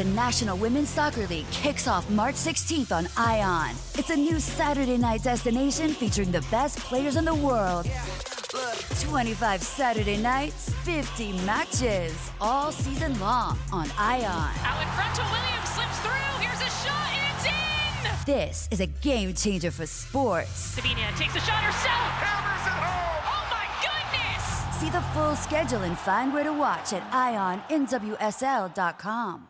The National Women's Soccer League kicks off March 16th on ION. It's a new Saturday night destination featuring the best players in the world. 25 Saturday nights, 50 matches, all season long on ION. Out in front to Williams, slips through. Here's a shot, and it's in! This is a game changer for sports. Sabina takes a shot herself. Hammers it home. Oh my goodness! See the full schedule and find where to watch at IONNWSL.com.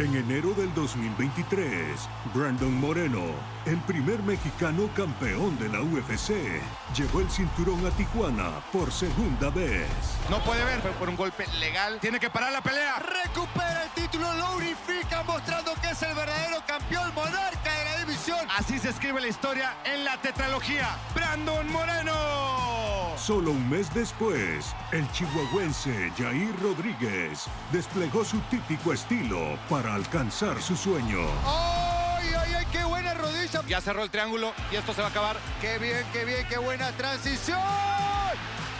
En enero del 2023, Brandon Moreno, el primer mexicano campeón de la UFC, llevó el cinturón a Tijuana por segunda vez. No puede ver, fue por un golpe legal. Tiene que parar la pelea. Recupera el título, lo unifica, mostrando que es el verdadero campeón monarca de la división. Así se escribe la historia en la tetralogía. Brandon Moreno. Solo un mes después, el chihuahuense Jair Rodríguez desplegó su típico estilo para alcanzar su sueño. ¡Ay, ay, ay! ¡Qué buena rodilla! Ya cerró el triángulo y esto se va a acabar. ¡Qué bien, qué bien, qué buena transición!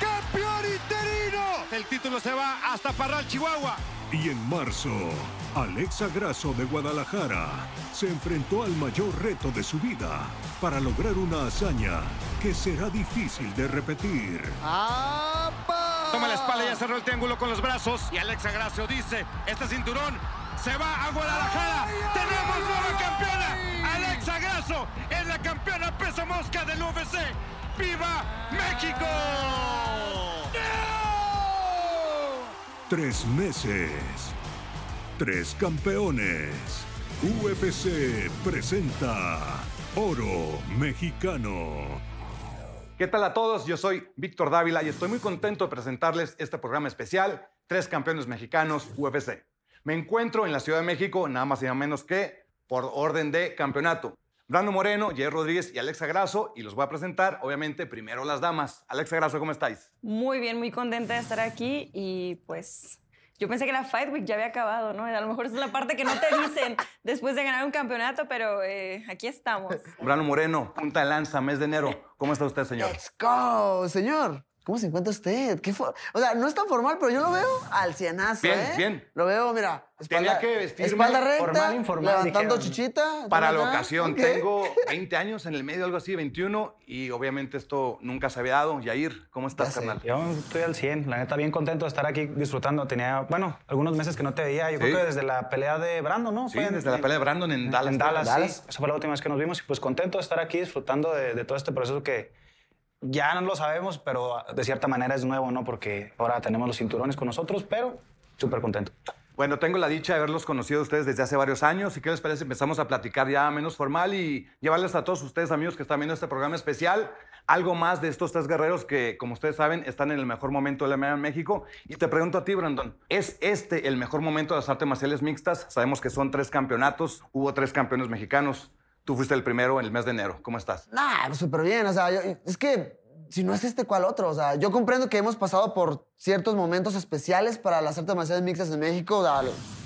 ¡Campeón interino! El título se va hasta Parral, Chihuahua. Y en marzo, Alexa Grasso de Guadalajara se enfrentó al mayor reto de su vida para lograr una hazaña que será difícil de repetir. ¡Apa! Toma la espalda, ya cerró el triángulo con los brazos. Y Alexa Gracio dice, este cinturón se va a Guadalajara. ¡Tenemos nueva campeona! Alexa Grasso es la campeona peso mosca del UFC. ¡Viva México! Tres meses. Tres campeones. UFC presenta Oro Mexicano. ¿Qué tal a todos? Yo soy Víctor Dávila y estoy muy contento de presentarles este programa especial, Tres Campeones Mexicanos UFC. Me encuentro en la Ciudad de México, nada más y nada menos que por orden de campeonato. Brando Moreno, Jair Rodríguez y Alexa Grasso, y los voy a presentar, obviamente, primero las damas. Alexa Grasso, ¿cómo estáis? Muy bien, muy contenta de estar aquí y pues yo pensé que la Fight Week ya había acabado, ¿no? A lo mejor esa es la parte que no te dicen después de ganar un campeonato, pero eh, aquí estamos. Brando Moreno, punta de lanza, mes de enero. ¿Cómo está usted, señor? Let's go, señor. ¿Cómo se encuentra usted? ¿Qué fo- o sea, no es tan formal, pero yo lo veo al cienazo, Bien, ¿eh? bien. Lo veo, mira, espalda, Tenía que vestirme espalda recta, formal, informal, levantando dijeron. chichita. Para la ocasión, tengo 20 años en el medio, algo así, 21, y obviamente esto nunca se había dado. Yair, ¿cómo estás, Ya sé. carnal? Yo estoy al 100, la neta, bien contento de estar aquí disfrutando. Tenía, bueno, algunos meses que no te veía. Yo Sí. creo que desde la pelea de Brandon, ¿no? Sí, Fue en- desde la pelea de Brandon en Dallas. En Dallas, Dallas. sí. Esa fue la última vez que nos vimos y pues contento de estar aquí disfrutando de, de todo este proceso que ya no lo sabemos, pero de cierta manera es nuevo, ¿no? Porque ahora tenemos los cinturones con nosotros, pero súper contento. Bueno, tengo la dicha de haberlos conocido ustedes desde hace varios años. ¿Y qué les parece? Empezamos a platicar ya menos formal y llevarles a todos ustedes, amigos, que están viendo este programa especial, algo más de estos tres guerreros que, como ustedes saben, están en el mejor momento de la MMA en México. Y te pregunto a ti, Brandon, ¿es este el mejor momento de las artes marciales mixtas? Sabemos que son tres campeonatos, hubo tres campeones mexicanos. Tú fuiste el primero en el mes de enero. ¿Cómo estás? Nah, pues súper bien. O sea, yo- es que si no es este, ¿cuál otro? O sea, yo comprendo que hemos pasado por ciertos momentos especiales para las artes marciales mixtas en México. O sea,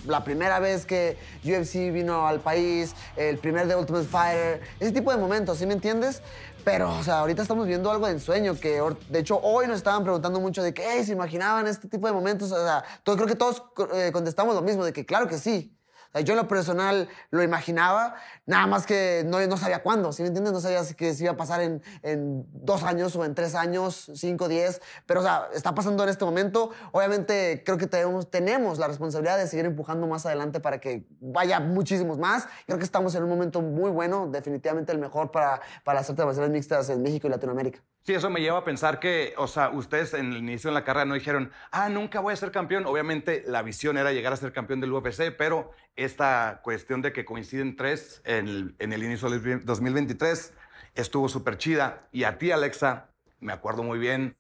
la primera vez que UFC vino al país, el primer de Ultimate Fighter, ese tipo de momentos, ¿sí me entiendes? Pero, o sea, ahorita estamos viendo algo de ensueño, que de hecho hoy nos estaban preguntando mucho de que, "Ey, ¿se imaginaban este tipo de momentos? O sea, todo, creo que todos eh, contestamos lo mismo, de que claro que sí. Yo en lo personal lo imaginaba, nada más que no, no sabía cuándo, ¿sí me entiendes? No sabía si, que si iba a pasar en, en dos años o en tres años, cinco, diez, pero o sea, está pasando en este momento. Obviamente creo que tenemos, la responsabilidad de seguir empujando más adelante para que vaya muchísimos más. Creo que estamos en un momento muy bueno, definitivamente el mejor para, para artes marciales mixtas en México y Latinoamérica. Sí, eso me lleva a pensar que, o sea, ustedes en el inicio de la carrera no dijeron, ah, nunca voy a ser campeón. Obviamente la visión era llegar a ser campeón del UFC, pero esta cuestión de que coinciden tres en el, inicio del 2023 estuvo súper chida. Y a ti, Alexa, me acuerdo muy bien,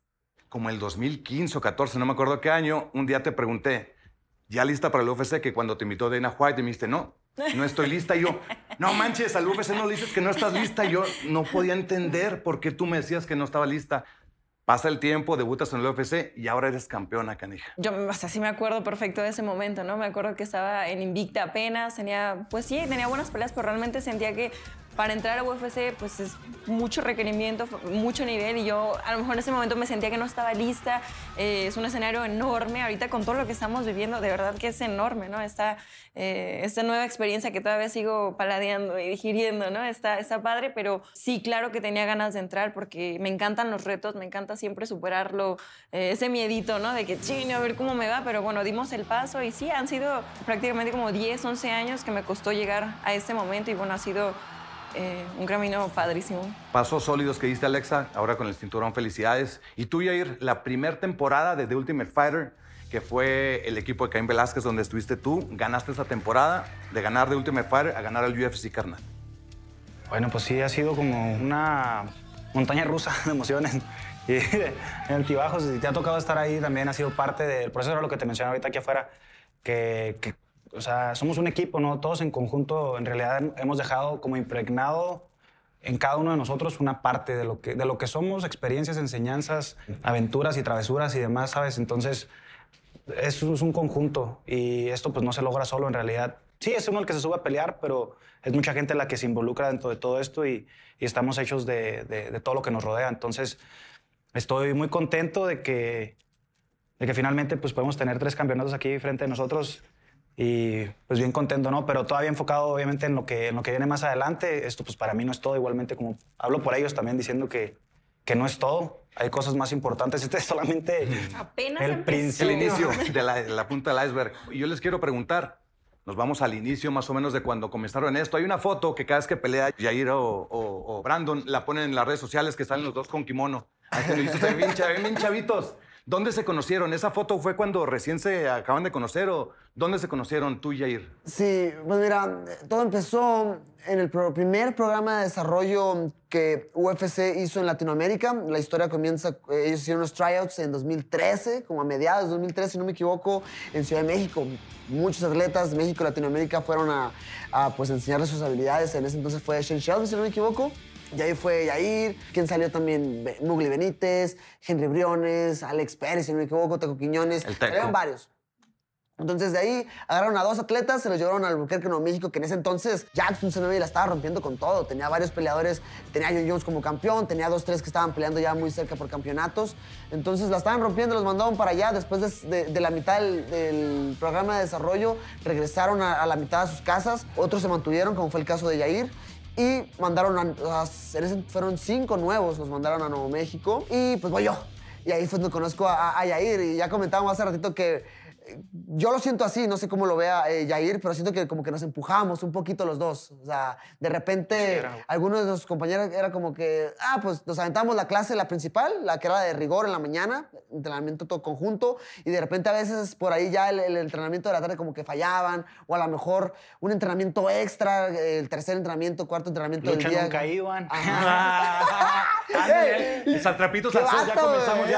como el 2015 o 14, no me acuerdo qué año, un día te pregunté, ya lista para el UFC, que cuando te invitó Dana White, me dijiste, no, no estoy lista. Y yo, no manches, al UFC no le dices que no estás lista. Y yo no podía entender por qué tú me decías que no estaba lista. Pasa el tiempo, debutas en el UFC y ahora eres campeona, canija. Yo, o sí me acuerdo perfecto de ese momento, ¿no? Me acuerdo que estaba en Invicta apenas, tenía, pues sí, tenía buenas peleas, pero realmente sentía que para entrar a UFC pues es mucho requerimiento, mucho nivel y yo a lo mejor en ese momento me sentía que no estaba lista. Eh, es un escenario enorme, ahorita con todo lo que estamos viviendo, de verdad que es enorme, ¿no? Esta, eh, esta nueva experiencia que todavía sigo paladeando y digiriendo, ¿no? Está, está padre, pero sí, claro que tenía ganas de entrar porque me encantan los retos, me encanta siempre superarlo, eh, ese miedito, ¿no? De que, chino, a ver cómo me va, pero bueno, dimos el paso y sí, han sido prácticamente como 10, 11 años que me costó llegar a este momento y bueno, ha sido eh, un camino padrísimo. Pasos sólidos que diste, Alexa, ahora con el cinturón, felicidades. Y tú, Yair, la primera temporada de The Ultimate Fighter, que fue el equipo de Caín Velázquez, donde estuviste tú, ganaste esa temporada de ganar The Ultimate Fighter a ganar al UFC, carnal. Bueno, pues sí, ha sido como una montaña rusa de emociones y de altibajos. Si te ha tocado estar ahí, también ha sido parte del proceso, era lo que te mencionaba ahorita aquí afuera, que, que o sea, somos un equipo, ¿no? Todos en conjunto, en realidad hemos dejado como impregnado en cada uno de nosotros una parte de lo que, de lo que somos, experiencias, enseñanzas, aventuras y travesuras y demás, ¿sabes? Entonces, eso es un conjunto y esto pues no se logra solo en realidad. Sí, es uno el que se sube a pelear, pero es mucha gente la que se involucra dentro de todo esto y, y estamos hechos de, de, de, todo lo que nos rodea. Entonces, estoy muy contento de que, de que finalmente pues podemos tener tres campeonatos aquí frente a nosotros y pues bien contento, ¿no? Pero todavía enfocado obviamente en lo que, en lo que viene más adelante. Esto pues para mí no es todo, igualmente como hablo por ellos también diciendo que, que no es todo. Hay cosas más importantes. Este es solamente Apenas el, empezó. el inicio de la, punta del iceberg. Y yo les quiero preguntar, nos vamos al inicio más o menos de cuando comenzaron esto. Hay una foto que cada vez que pelea Jair o, o- o Brandon la ponen en las redes sociales que salen los dos con kimono. Ahí se lo hizo, se ven bien chavitos. ¿Dónde se conocieron? ¿Esa foto fue cuando recién se acaban de conocer o dónde se conocieron tú y Jair? Sí, pues mira, todo empezó en el primer programa de desarrollo que UFC hizo en Latinoamérica. La historia comienza, eh, ellos hicieron unos tryouts en 2013, como a mediados de 2013, si no me equivoco, en Ciudad de México. Muchos atletas de México y Latinoamérica fueron a, a, pues, enseñarles sus habilidades. En ese entonces fue Shane Shelby, si no me equivoco. Y ahí fue Yair, quien salió también Mugli Benítez, Henry Briones, Alex Pérez, si no me equivoco, Teco Quiñones. El Teco. Salieron varios. Entonces de ahí agarraron a dos atletas, se los llevaron al Albuquerque, Nuevo México, que en ese entonces Jackson Zenobia la estaba rompiendo con todo. Tenía varios peleadores, tenía a John Jones como campeón, tenía dos, tres que estaban peleando ya muy cerca por campeonatos. Entonces la estaban rompiendo, los mandaron para allá. Después de, de- de la mitad del, del programa de desarrollo, regresaron a, a la mitad de sus casas. Otros se mantuvieron, como fue el caso de Yair. Y mandaron a, fueron cinco nuevos, los mandaron a Nuevo México. Y pues voy yo. Y ahí fue donde conozco a, a Yair. Y ya comentábamos hace ratito que yo lo siento así, no sé cómo lo vea eh, Yair, pero siento que como que nos empujamos un poquito los dos. O sea, de repente algunos de los compañeros era como que, ah, pues nos aventamos la clase, la principal, la que era de rigor en la mañana, entrenamiento todo conjunto, y de repente a veces por ahí ya el, el entrenamiento de la tarde como que fallaban, o a lo mejor un entrenamiento extra, el tercer entrenamiento, cuarto entrenamiento Lucha del día. nunca iban. ¡Qué al sol, ya comenzamos.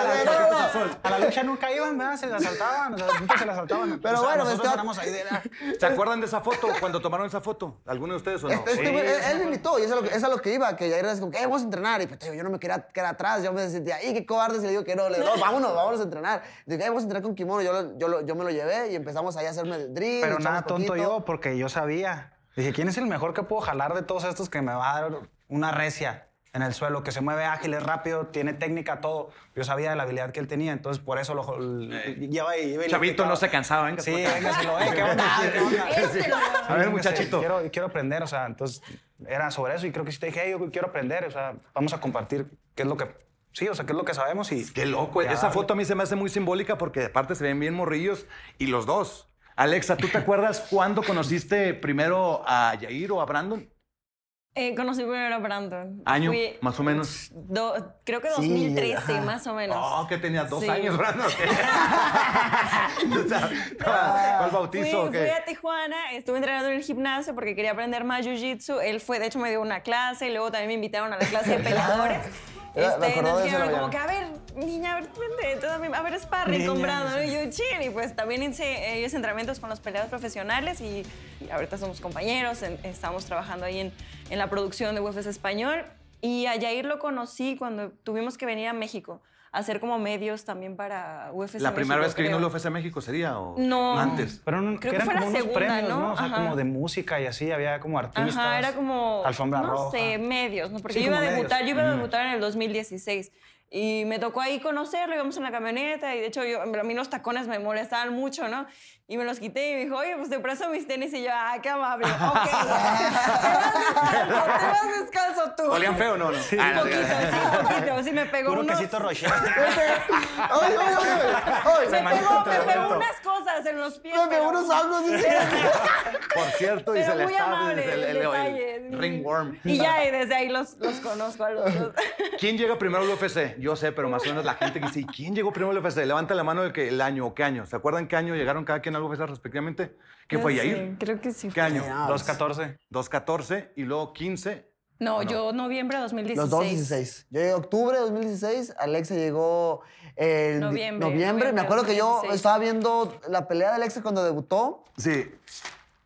A la lucha nunca iban, ¿verdad? Se la saltaban, o sea, se la saltaban. Pero O sea, bueno, nosotros éramos ahí de la- ¿Se acuerdan de esa foto cuando tomaron esa foto? ¿Alguno de ustedes o no? Este- este güey, él, él me invitó y eso es a lo que, eso es lo que iba, que ya era como que, "Eh, vamos a entrenar. Y pues, yo no me quería quedar atrás, yo me sentía, ¡ay, qué cobarde! Y le digo que no, le digo, no, vámonos, vámonos a entrenar. Digo, "Eh, vamos a entrenar con kimono. Yo, lo- yo, lo- yo me lo llevé y empezamos ahí a hacerme el drill. Pero nada tonto poquito. yo, porque yo sabía. Dije, ¿quién es el mejor que puedo jalar de todos estos que me va a dar una recia en el suelo, que se mueve ágil, es rápido, tiene técnica, todo? Yo sabía de la habilidad que él tenía, entonces por eso lo lleva y lleva Chavito no se cansaba, venga. Sí, venga, se lo ve, ¿qué onda? ¿Qué onda? Este lo- A ver, muchachito. Quiero, quiero aprender, o sea, entonces era sobre eso y creo que sí te dije, "Hey, yo quiero aprender, o sea, vamos a compartir qué es lo que, sí, o sea, qué es lo que sabemos y... Qué loco. Ya, Esa foto a mí se me hace muy simbólica porque aparte se ven bien morrillos y los dos. Alexa, ¿tú te acuerdas cuándo conociste primero a Yair o a Brandon? Eh, conocí primero a Brandon. ¿Año, Fui- más o menos? do- creo que Sí, 2013, ajá. más o menos. Oh, que tenías dos Sí. años, Brandon. ¿Cuál bautizo Fui, fui a Tijuana, estuve entrenando en el gimnasio porque quería aprender más jiu-jitsu. Él fue, de hecho, me dio una clase y luego también me invitaron a la clase de peleadores. Era- Este, nos dijeron como que, a ver, niña, a ver, vente, a ver, sparring con Brandon. Y yo, chin, y pues también hice, eh, hice entrenamientos con los peleadores profesionales y, y ahorita somos compañeros, en- estamos trabajando ahí en, en la producción de UFC Español. Y a Yair lo conocí cuando tuvimos que venir a México hacer como medios también para UFC ¿La primera México, vez que vino el UFC México sería o No. antes? Pero no, Creo que eran fue la como unos segunda, premios, ¿no? ¿no? O sea, Ajá. como de música y así, había como artistas. Ajá, era como. Alfombra no roja. sé, medios, ¿no? Porque Sí, yo iba a debutar, medios. yo iba a debutar en el 2016. Y me tocó ahí conocerlo, íbamos en la camioneta y de hecho yo, a mí los tacones me molestaban mucho, ¿no? Y me los quité y me dijo, oye, pues te presto mis tenis y yo, ah, qué amable. Ok, te vas descalzo, te vas descalzo tú. ¿Olían feo o no? no? Sí. Ah, Un poquito, sí, un poquito, sí me pegó Puro unos... quesito Rocher. ¡Ay, ay, ay! ay! Me pegó, me pegó unas en los pies. Pero- unos dice. Por cierto, y Pero se le muy está amable el, el el- el- detalle. el ringworm. Y ya, y desde ahí los, los conozco a los dos. ¿Quién llega primero al UFC? Yo sé, pero más o menos la gente que dice, ¿y ¿quién llegó primero al UFC? Levanta la mano el, que, el año o qué año. ¿Se acuerdan qué año llegaron cada quien al UFC respectivamente? ¿Qué fue, Yair? Creo que sí. ¿Qué año? 2.14. 2.14 y luego 15. No, yo noviembre de 2016. Los dos 16. Yo llegué octubre de 2016, Alexa llegó en Noviembre, noviembre. Me acuerdo que yo 2016. estaba viendo la pelea de Alexa cuando debutó. Sí.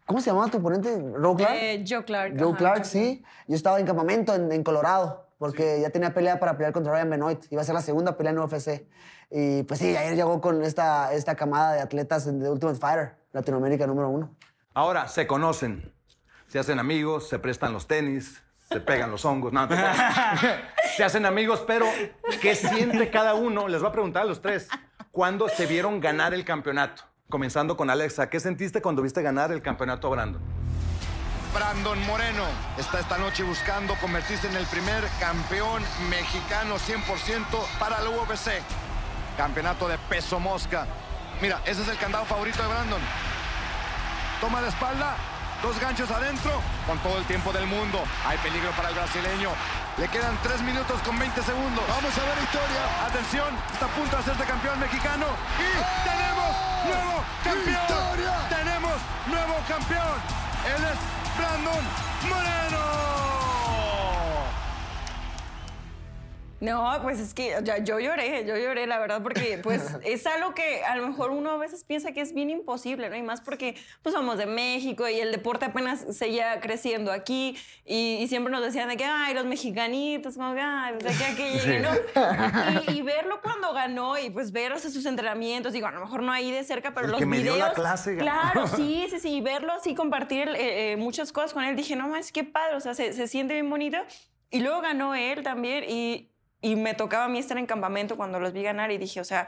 ¿Cómo se llamaba tu oponente? ¿Roe Clark? Eh, Joe Clark. Joe ajá, Clark, sí. Yo estaba en campamento en, en Colorado, porque ya tenía pelea para pelear contra Ryan Benoit. Iba a ser la segunda pelea en UFC. Y pues sí, ayer llegó con esta, esta camada de atletas de Ultimate Fighter, Latinoamérica número uno. Ahora, se conocen, se hacen amigos, se prestan los tenis, se pegan los hongos. No, no te creas. se hacen amigos, pero ¿qué siente cada uno? Les voy a preguntar a los tres. ¿Cuándo se vieron ganar el campeonato? Comenzando con Alexa, ¿qué sentiste cuando viste ganar el campeonato a Brandon? Brandon Moreno está esta noche buscando convertirse en el primer campeón mexicano 100% para la UFC. Campeonato de peso mosca. Mira, ese es el candado favorito de Brandon. Toma de espalda, dos ganchos adentro, con todo el tiempo del mundo. Hay peligro para el brasileño. Le quedan 3 minutos con 20 segundos. Vamos a ver historia. Atención, está a punto de hacerse campeón mexicano. Y tenemos nuevo campeón. Tenemos nuevo campeón. Él es Brandon Moreno. No, pues es que ya, yo lloré, yo lloré, la verdad, porque pues es algo que a lo mejor uno a veces piensa que es bien imposible, ¿no? Y más porque pues somos de México y el deporte apenas seguía creciendo aquí y, y siempre nos decían de que, ay, los mexicanitos, como que, ay, pues, de aquí a que llegue, ¿no? Y, y verlo cuando ganó y pues ver sea, sus entrenamientos, digo, a lo mejor no ahí de cerca, pero El los que me dio videos. la clase. Claro, sí, sí, sí, y verlo así, compartir eh, eh, muchas cosas con él, dije, no más, qué padre, o sea, se, se siente bien bonito. Y luego ganó él también y, y me tocaba a mí estar en campamento cuando los vi ganar y dije, o sea,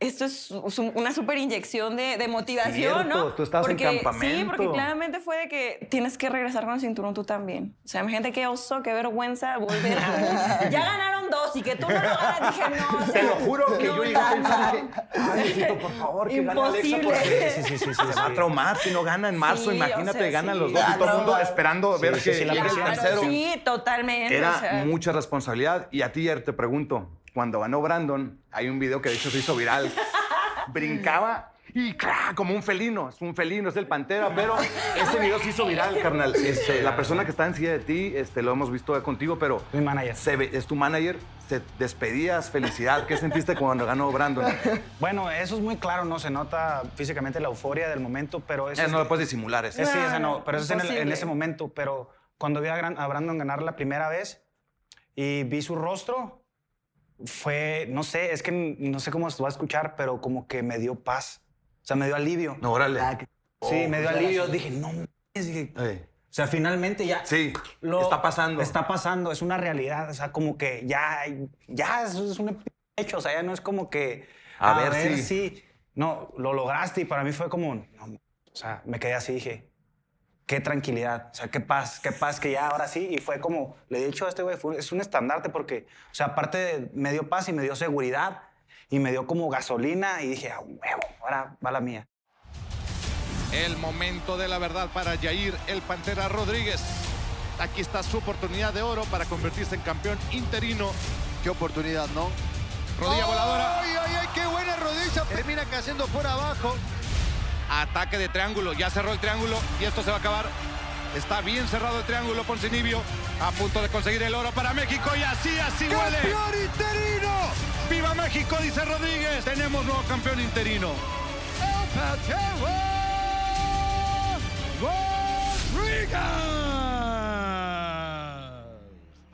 esto es una súper inyección de, de motivación, Cierto, ¿no? tú estabas en Porque- Sí, porque claramente fue de que tienes que regresar con el cinturón tú también. O sea, imagínate qué oso, qué vergüenza volver a... ya ganaron dos y que tú no lo ganas. Dije, no, o sea, Te lo juro que no, yo llegué a pensar, dije, ay, Diosito, por favor, que gane Alexa Imposible. porque Sí, sí, sí, sí, se va a traumar si no gana en marzo. Sí, o Imagínate, sea, ganan sí. los dos y todo el mundo esperando Sí, ver sí, que sí, el presión. tercero. Sí, totalmente. Era o sea. mucha responsabilidad. Y a ti, Yer, te pregunto, cuando ganó Brandon, hay un video que de hecho se hizo viral. Brincaba y como un felino. Es un felino, es el pantera, pero ese video se hizo viral, carnal. Este, la persona que está encima de ti, este, lo hemos visto contigo, pero Mi manager. se ve- es tu manager. Se despedías, felicidad. ¿Qué sentiste cuando ganó Brandon? Bueno, eso es muy claro, ¿no? Se nota físicamente la euforia del momento, pero eso Eh, es- no lo puedes disimular. Es, Eh, sí, No, esa no, pero eso es en, el- en ese momento. Pero cuando vi a, Gran- a Brandon ganar la primera vez y vi su rostro, fue, no sé, es que no sé cómo se va a escuchar, pero como que me dio paz. O sea, me dio alivio. No, órale. Ah, que- sí, me dio Oh, alivio. sí. Dije, no, mames", dije, o sea, finalmente ya. Sí, lo- está pasando. Está pasando, es una realidad. O sea, como que ya, ya eso es un hecho. O sea, ya no es como que. A ver si- si. No, lo lograste y para mí fue como. no, o sea, me quedé así, dije. Qué tranquilidad, o sea, qué paz, qué paz que ya ahora sí. Y fue como, le he dicho a este güey, es un estandarte porque, o sea, aparte de- me dio paz y me dio seguridad y me dio como gasolina y dije, a huevo, ahora va la mía. El momento de la verdad para Jair el Pantera Rodríguez. Aquí está su oportunidad de oro para convertirse en campeón interino. Qué oportunidad, ¿no? Rodilla voladora. ¡Ay, ay, ay! ¡Qué buena rodilla! Termina cayendo por abajo. Ataque de triángulo. Ya cerró el triángulo y esto se va a acabar. Está bien cerrado el triángulo Poncinibio. A punto de conseguir el oro para México y así, así huele. ¡Campeón interino! ¡Viva México! Dice Rodríguez. Tenemos nuevo campeón interino. ¡El! Rodríguez!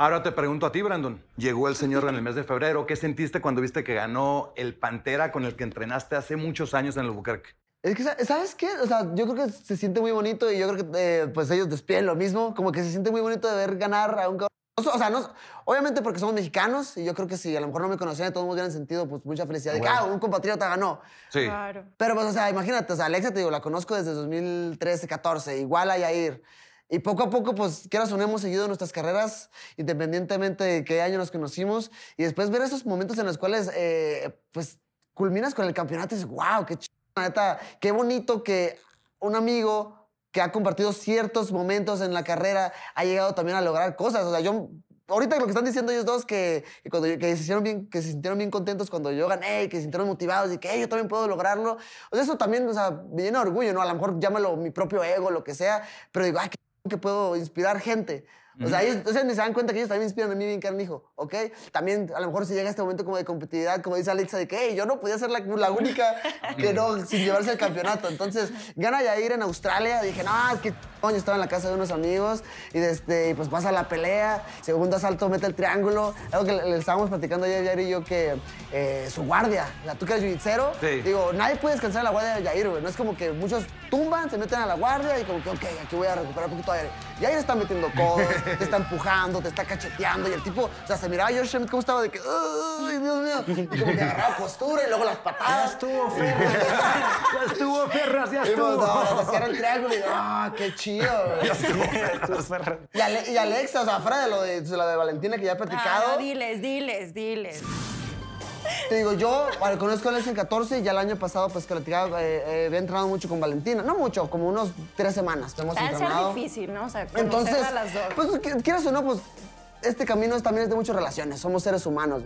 Ahora te pregunto a ti, Brandon. Llegó el señor en el mes de febrero. ¿Qué sentiste cuando viste que ganó el Pantera con el que entrenaste hace muchos años en el Albuquerque? Es que, sa- ¿sabes qué? O sea, yo creo que se siente muy bonito y yo creo que eh, pues ellos despiden lo mismo. Como que se siente muy bonito de ver ganar a un cabrón. O sea, no, obviamente porque somos mexicanos y yo creo que si a lo mejor no me conocían, de todos modos hubieran sentido pues mucha felicidad de que, ah, un compatriota ganó. Sí. Claro. Pero pues, o sea, imagínate, o sea, Alexa, te digo, la conozco desde 2013, 14, igual a Yair. Y poco a poco, pues, quieras o no, hemos seguido nuestras carreras, independientemente de qué año nos conocimos. Y después ver esos momentos en los cuales, eh, pues, culminas con el campeonato y dices, wow, qué ch... neta, qué bonito que un amigo que ha compartido ciertos momentos en la carrera ha llegado también a lograr cosas. O sea, yo... Ahorita lo que están diciendo ellos dos, que, que cuando, que, se hicieron bien, que se sintieron bien contentos cuando yo gané que se sintieron motivados y que "Ey, yo también puedo lograrlo. O sea, eso también, o sea, me llena de orgullo, ¿no? A lo mejor llámalo mi propio ego, lo que sea, pero digo, ay, que puedo inspirar gente. O sea, ellos, sea, ni se dan cuenta que ellos también inspiran a mí bien canijo, ¿ok? También, a lo mejor si llega este momento como de competitividad, como dice Alexa, de que "Hey, yo no podía ser la, la única que no, sin llevarse el campeonato. Entonces, gana Yair en Australia. Dije, no, qué coño, estaba en la casa de unos amigos y desde, pues pasa la pelea. Segundo asalto, mete el triángulo. Algo que le, le estábamos platicando ayer, Yair y yo, que eh, su guardia, la tú que eres jiu-jitsu, Sí. digo, nadie puede descansar en la guardia de Yair, güey. No es como que muchos tumban, se meten a la guardia y como que, ok, aquí voy a recuperar un poquito de aire. Yair está metiendo codos, te está empujando, te está cacheteando y el tipo, o sea, se miraba a George Schmidt cómo estaba de que, ay, Dios mío, y como que agarraba postura y luego las patadas. estuvo, Ya estuvo, Ferras, ya Y pues, no, te cierra el triángulo y, ah, qué chido, güey. Y, Ale- y Alexa, o sea, fuera de lo de, de la de Valentina que ya he Ah, platicado, no, diles, diles, diles. Te digo, yo bueno, conozco a Alexa en 14 y ya el año pasado, pues, que platicaba, eh, eh, había entrenado mucho con Valentina. No mucho, como unos tres semanas que hemos ser entrenado. difícil, ¿no? O sea, Entonces, conocer a las dos. pues, qui- quieras o no, pues, este camino es, también es de muchas relaciones. Somos seres humanos.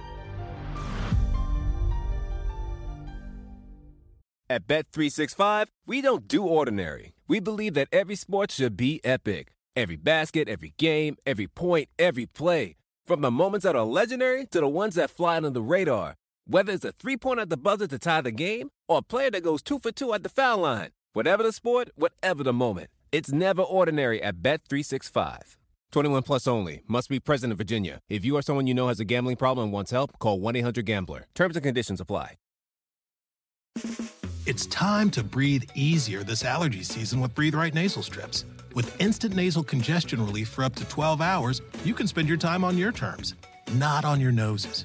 At Bet365, we don't do ordinary. We believe that every sport should be epic. Every basket, every game, every point, every play. From the moments that are legendary to the ones that fly under the radar. Whether it's a three pointer at the buzzer to tie the game or a player that goes two for two at the foul line. Whatever the sport, whatever the moment. It's never ordinary at Bet365. 21 plus only. Must be present in Virginia. If you or someone you know has a gambling problem and wants help, call 1 800 Gambler. Terms and conditions apply. It's time to breathe easier this allergy season with Breathe Right nasal strips. With instant nasal congestion relief for up to 12 hours, you can spend your time on your terms, not on your noses.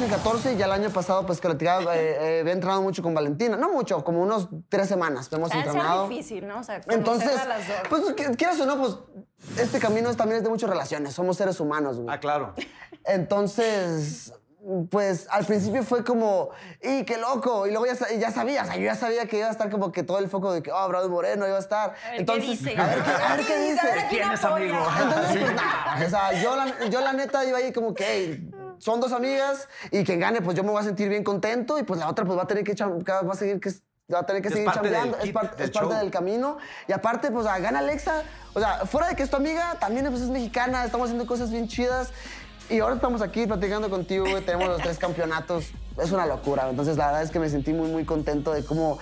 En 14 y ya el año pasado, pues, que platicaba, eh, eh, había entrenado mucho con Valentina. No mucho, como unos tres semanas que hemos Ha entrenado. difícil, ¿no? O sea, Entonces, a las dos. pues, qui- quieras o no, pues, este camino es, también es de muchas relaciones. Somos seres humanos, güey. Ah, claro. Entonces, pues al principio fue como, ¡y qué loco! Y luego ya, ya sabía, o sea, yo ya sabía que iba a estar como que todo el foco de que, oh, Bravo Moreno iba a estar. A ver Entonces, qué dice. A ver, qué- a ver qué dice. Quién apoya. Entonces, pues nada, o sea, yo la, yo la neta iba ahí como que, "Ey, son dos amigas y quien gane, pues yo me voy a sentir bien contento y pues la otra pues va a tener que, va a seguir que va a tener que Es seguir parte del chambeando, es, kit par- del es parte del camino. Y aparte, pues, ah, gana Alexa. O sea, fuera de que es tu amiga, también pues, es mexicana, estamos haciendo cosas bien chidas. Y ahora estamos aquí platicando contigo, güey, tenemos los tres campeonatos. Es una locura. Entonces, la verdad es que me sentí muy, muy contento de cómo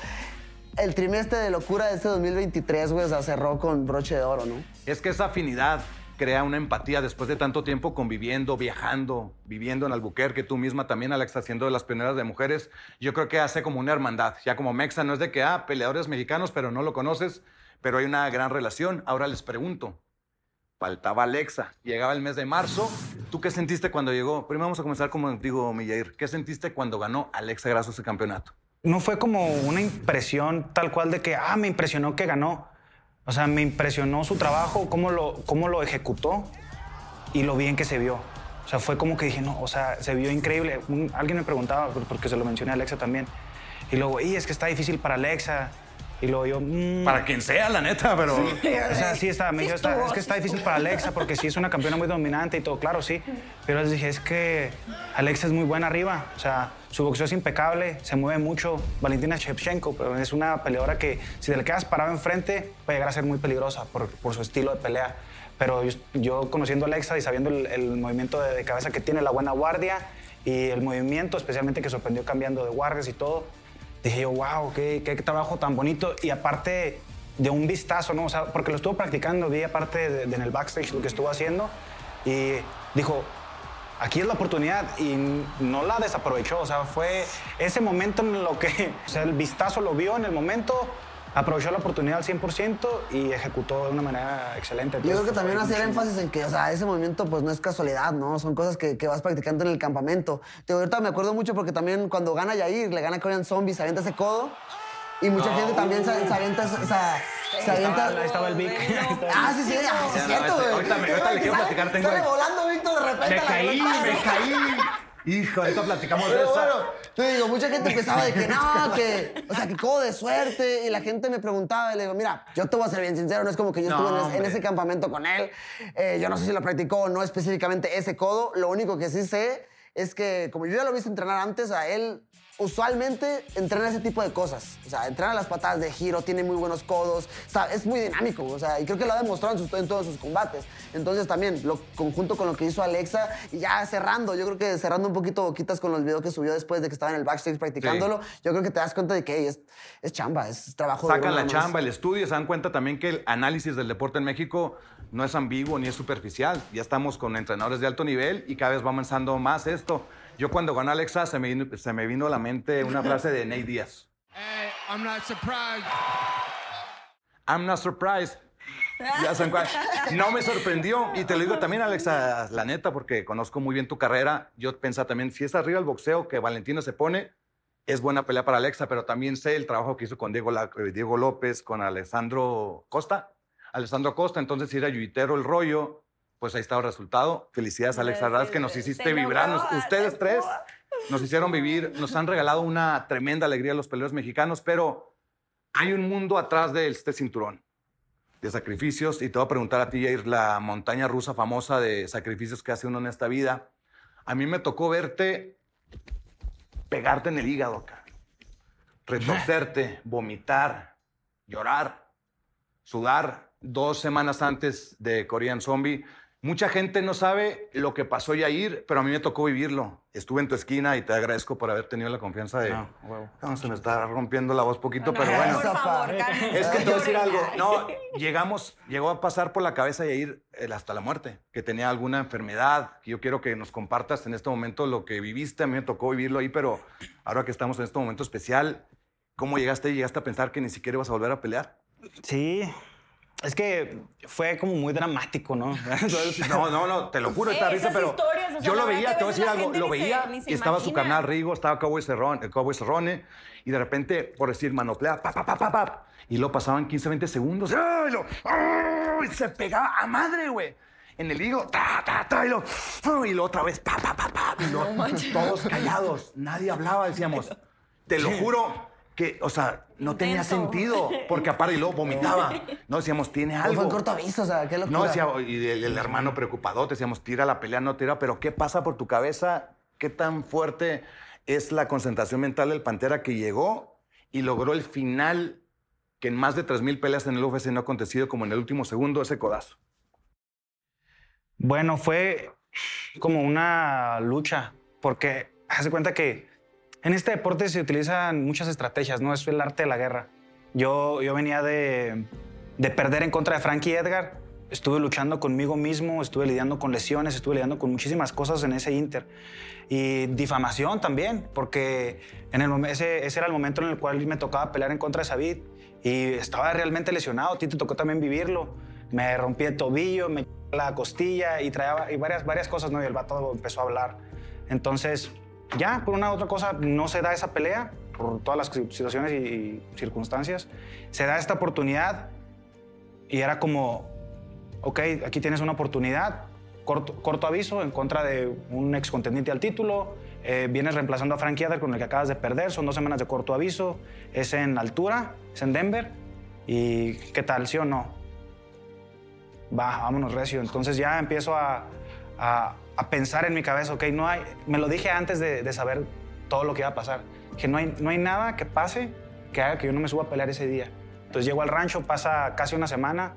el trimestre de locura de este 2023, güey, o sea, cerró con broche de oro, ¿no? Es que esa afinidad crea una empatía después de tanto tiempo conviviendo, viajando, viviendo en Albuquerque, tú misma también, Alex, haciendo de las pioneras de mujeres. Yo creo que hace como una hermandad. Ya como Mexa no es de que, ah, peleadores mexicanos, pero no lo conoces, pero hay una gran relación. Ahora les pregunto, faltaba Alexa. Llegaba el mes de marzo. ¿Tú qué sentiste cuando llegó? Primero vamos a comenzar como digo, Millair. ¿Qué sentiste cuando ganó Alexa Grasso ese campeonato? No fue como una impresión tal cual de que, ah, me impresionó que ganó. O sea, me impresionó su trabajo, cómo lo, cómo lo ejecutó y lo bien que se vio. O sea, fue como que dije, no, o sea, se vio increíble. Alguien me preguntaba, porque se lo mencioné a Alexa también. Y luego, y es que está difícil para Alexa. Y luego yo, mm, Para quien sea, la neta, pero... o sea, sí está, me Sí dijo, está- es que sí está difícil para Alexa porque sí es una campeona muy dominante y todo, claro, sí. Pero les dije, es que Alexa es muy buena arriba, o sea, su boxeo es impecable, se mueve mucho. Valentina Shevchenko, pero es una peleadora que si te le quedas parado enfrente puede llegar a ser muy peligrosa por, por su estilo de pelea. Pero yo, yo conociendo a Alexa y sabiendo el, el movimiento de, de cabeza que tiene, la buena guardia y el movimiento, especialmente que sorprendió cambiando de guardias y todo, dije yo, wow, qué, qué trabajo tan bonito. Y aparte de un vistazo, ¿no? O sea, porque lo estuvo practicando, vi aparte de, de en el backstage lo que estuvo haciendo y dijo, aquí es la oportunidad y no la desaprovechó. O sea, fue ese momento en lo que, o sea, el vistazo lo vio en el momento, aprovechó la oportunidad al 100% y ejecutó de una manera excelente. Yo creo que también hacer énfasis en que, o sea, ese movimiento pues no es casualidad, ¿no? Son cosas que, que vas practicando en el campamento. Te digo, ahorita me acuerdo mucho porque también cuando gana Yair, le gana a Korean Zombie, se avienta ese codo. Y mucha gente también se, se avienta, o sea, se avienta... Ahí estaba el Vic. Ah, sí, sí, ah, sí, es no, cierto, este- güey. ahorita me- ahorita le quiero platicar, tengo Sale volando Víctor de repente. Me a la caí, me caí. Hijo, ahorita platicamos de esa. bueno, te digo, mucha gente empezaba de que no, que, o sea, que codo de suerte. Y la gente me preguntaba y le digo, mira, yo te voy a ser bien sincero, no es como que yo No, estuve en, ese campamento con él. Eh, yo no sé si lo practicó o no específicamente ese codo. Lo único que sí sé es que, como yo ya lo he visto entrenar antes, a él usualmente entrena ese tipo de cosas. O sea, entrena las patadas de giro, tiene muy buenos codos, sea, es muy dinámico, o sea, y creo que lo ha demostrado en, sus- en todos sus combates. Entonces también, lo conjunto con lo que hizo Alexa, y ya cerrando, yo creo que cerrando un poquito boquitas con los videos que subió después de que estaba en el backstage practicándolo, yo creo que te das cuenta de que hey, es, es chamba, es trabajo Sacan la chamba, el estudio, se dan cuenta también que el análisis del deporte en México no es ambiguo ni es superficial. Ya estamos con entrenadores de alto nivel y cada vez va avanzando más esto. Yo cuando gané Alexa se me vino, se me vino a la mente una frase de Nate Díaz. I'm not surprised. I'm not surprised. Ya cuál. No me sorprendió. Y te lo digo también, Alexa, la neta, porque conozco muy bien tu carrera. Yo pensaba también, si es arriba el boxeo que Valentina se pone, es buena pelea para Alexa, pero también sé el trabajo que hizo con Diego, eh, Diego López, con Alessandro Costa. Alessandro Costa, entonces si era yuitero el rollo, pues ahí está el resultado. Felicidades, Alexa, es que nos hiciste vibrar. Nos- Ustedes tres nos hicieron vivir, nos han regalado una tremenda alegría a los peleadores mexicanos, pero hay un mundo atrás de este cinturón de sacrificios y te voy a preguntar a ti, Jair, la montaña rusa famosa de sacrificios que hace uno en esta vida. A mí me tocó verte pegarte en el hígado acá, retorcerte, vomitar, llorar, sudar dos semanas antes de Korean Zombie. Mucha gente no sabe lo que pasó Yair, pero a mí me tocó vivirlo. Estuve en tu esquina y te agradezco por haber tenido la confianza de... No, huevo. No, se me está rompiendo la voz poquito, No, pero no, bueno. Por favor, cálmense. Es que te voy a decir algo. No, llegamos, llegó a pasar por la cabeza de ir hasta la muerte, que tenía alguna enfermedad. que Yo quiero que nos compartas en este momento lo que viviste. A mí me tocó vivirlo ahí, pero ahora que estamos en este momento especial, ¿cómo llegaste y llegaste a pensar que ni siquiera ibas a volver a pelear? Sí, es que fue como muy dramático, ¿no? Entonces, No, no, no, te lo juro, Eh, esta risa, esas pero o sea, yo lo veía, te voy a decir algo, lo veía se y estaba su carnal Rigo, estaba Cowboy Cerrone, Cowboy Cerrone, y de repente, por decir manoplea, pa, pa, pa, pa, pa, y lo pasaban 15, 20 segundos, ¡ay! Lo, ¡ay! se pegaba a madre, güey. En el hígado, ta, ta, ta, y lo, y lo otra vez, pa, pa, pa, pa, y lo, todos callados, nadie hablaba, decíamos, te lo juro que, o sea, no tenía Intenso. sentido, porque aparte y luego vomitaba, no decíamos, tiene Pues algo. Fue en corto aviso, o sea, qué locura. No, decía, y el, el hermano preocupado, decíamos, tira la pelea, no tira, pero ¿qué pasa por tu cabeza? ¿Qué tan fuerte es la concentración mental del Pantera que llegó y logró el final que en más de 3.000 peleas en el UFC no ha acontecido como en el último segundo, ese codazo? Bueno, fue como una lucha, porque hace cuenta que en este deporte se utilizan muchas estrategias, ¿no? Es el arte de la guerra. Yo, yo venía de, de perder en contra de Frankie Edgar, estuve luchando conmigo mismo, estuve lidiando con lesiones, estuve lidiando con muchísimas cosas en ese Inter. Y difamación también, porque en el, ese, ese era el momento en el cual me tocaba pelear en contra de Sabit y estaba realmente lesionado. A ti te tocó también vivirlo. Me rompí el tobillo, me la costilla y traía y varias, varias cosas, ¿no? Y el vato empezó a hablar. Entonces, ya, por una u otra cosa, no se da esa pelea, por todas las situaciones y, circunstancias. Se da esta oportunidad y era como, ok, aquí tienes una oportunidad, corto, corto aviso en contra de un ex contendiente al título, eh, vienes reemplazando a Frank Edgar con el que acabas de perder, son dos semanas de corto aviso, es en altura, es en Denver, y ¿qué tal, sí o no? Va, vámonos recio. Entonces ya empiezo a, a- a pensar en mi cabeza, ok, no hay, me lo dije antes de, de saber todo lo que iba a pasar, que no hay, no hay nada que pase que haga que yo no me suba a pelear ese día. Entonces llego al rancho, pasa casi una semana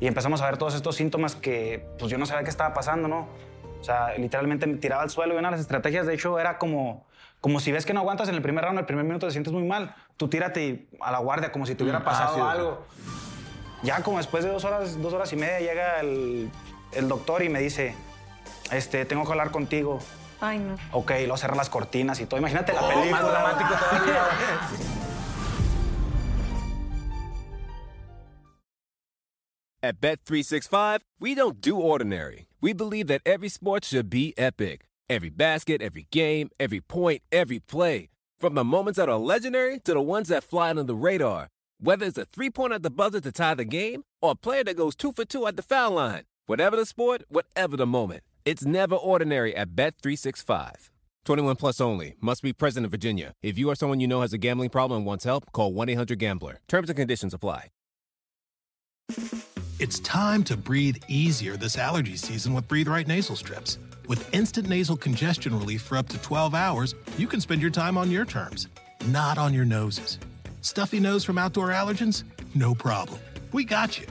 y empezamos a ver todos estos síntomas que pues yo no sabía qué estaba pasando, ¿no? O sea, literalmente me tiraba al suelo y una de las estrategias, de hecho, era como, como si ves que no aguantas en el primer round, el primer minuto te sientes muy mal, tú tírate a la guardia como si te hubiera Mm, ah, pasado sí, algo. Ya como después de dos horas, dos horas y media llega el, el doctor y me dice, este, tengo que hablar contigo. Ay, no. Ok, luego cerrar las cortinas y todo. Imagínate la Oh, película. más dramático todavía. At Bet365, we don't do ordinary. We believe that every sport should be epic. Every basket, every game, every point, every play. From the moments that are legendary to the ones that fly under the radar. Whether it's a three pointer at the buzzer to tie the game or a player that goes two for two at the foul line. Whatever the sport, whatever the moment. It's never ordinary at Bet365. 21 plus only. Must be present in Virginia. If you or someone you know has a gambling problem and wants help, call 1 800 Gambler. Terms and conditions apply. It's time to breathe easier this allergy season with Breathe Right nasal strips. With instant nasal congestion relief for up to 12 hours, you can spend your time on your terms, not on your noses. Stuffy nose from outdoor allergens? No problem. We got you.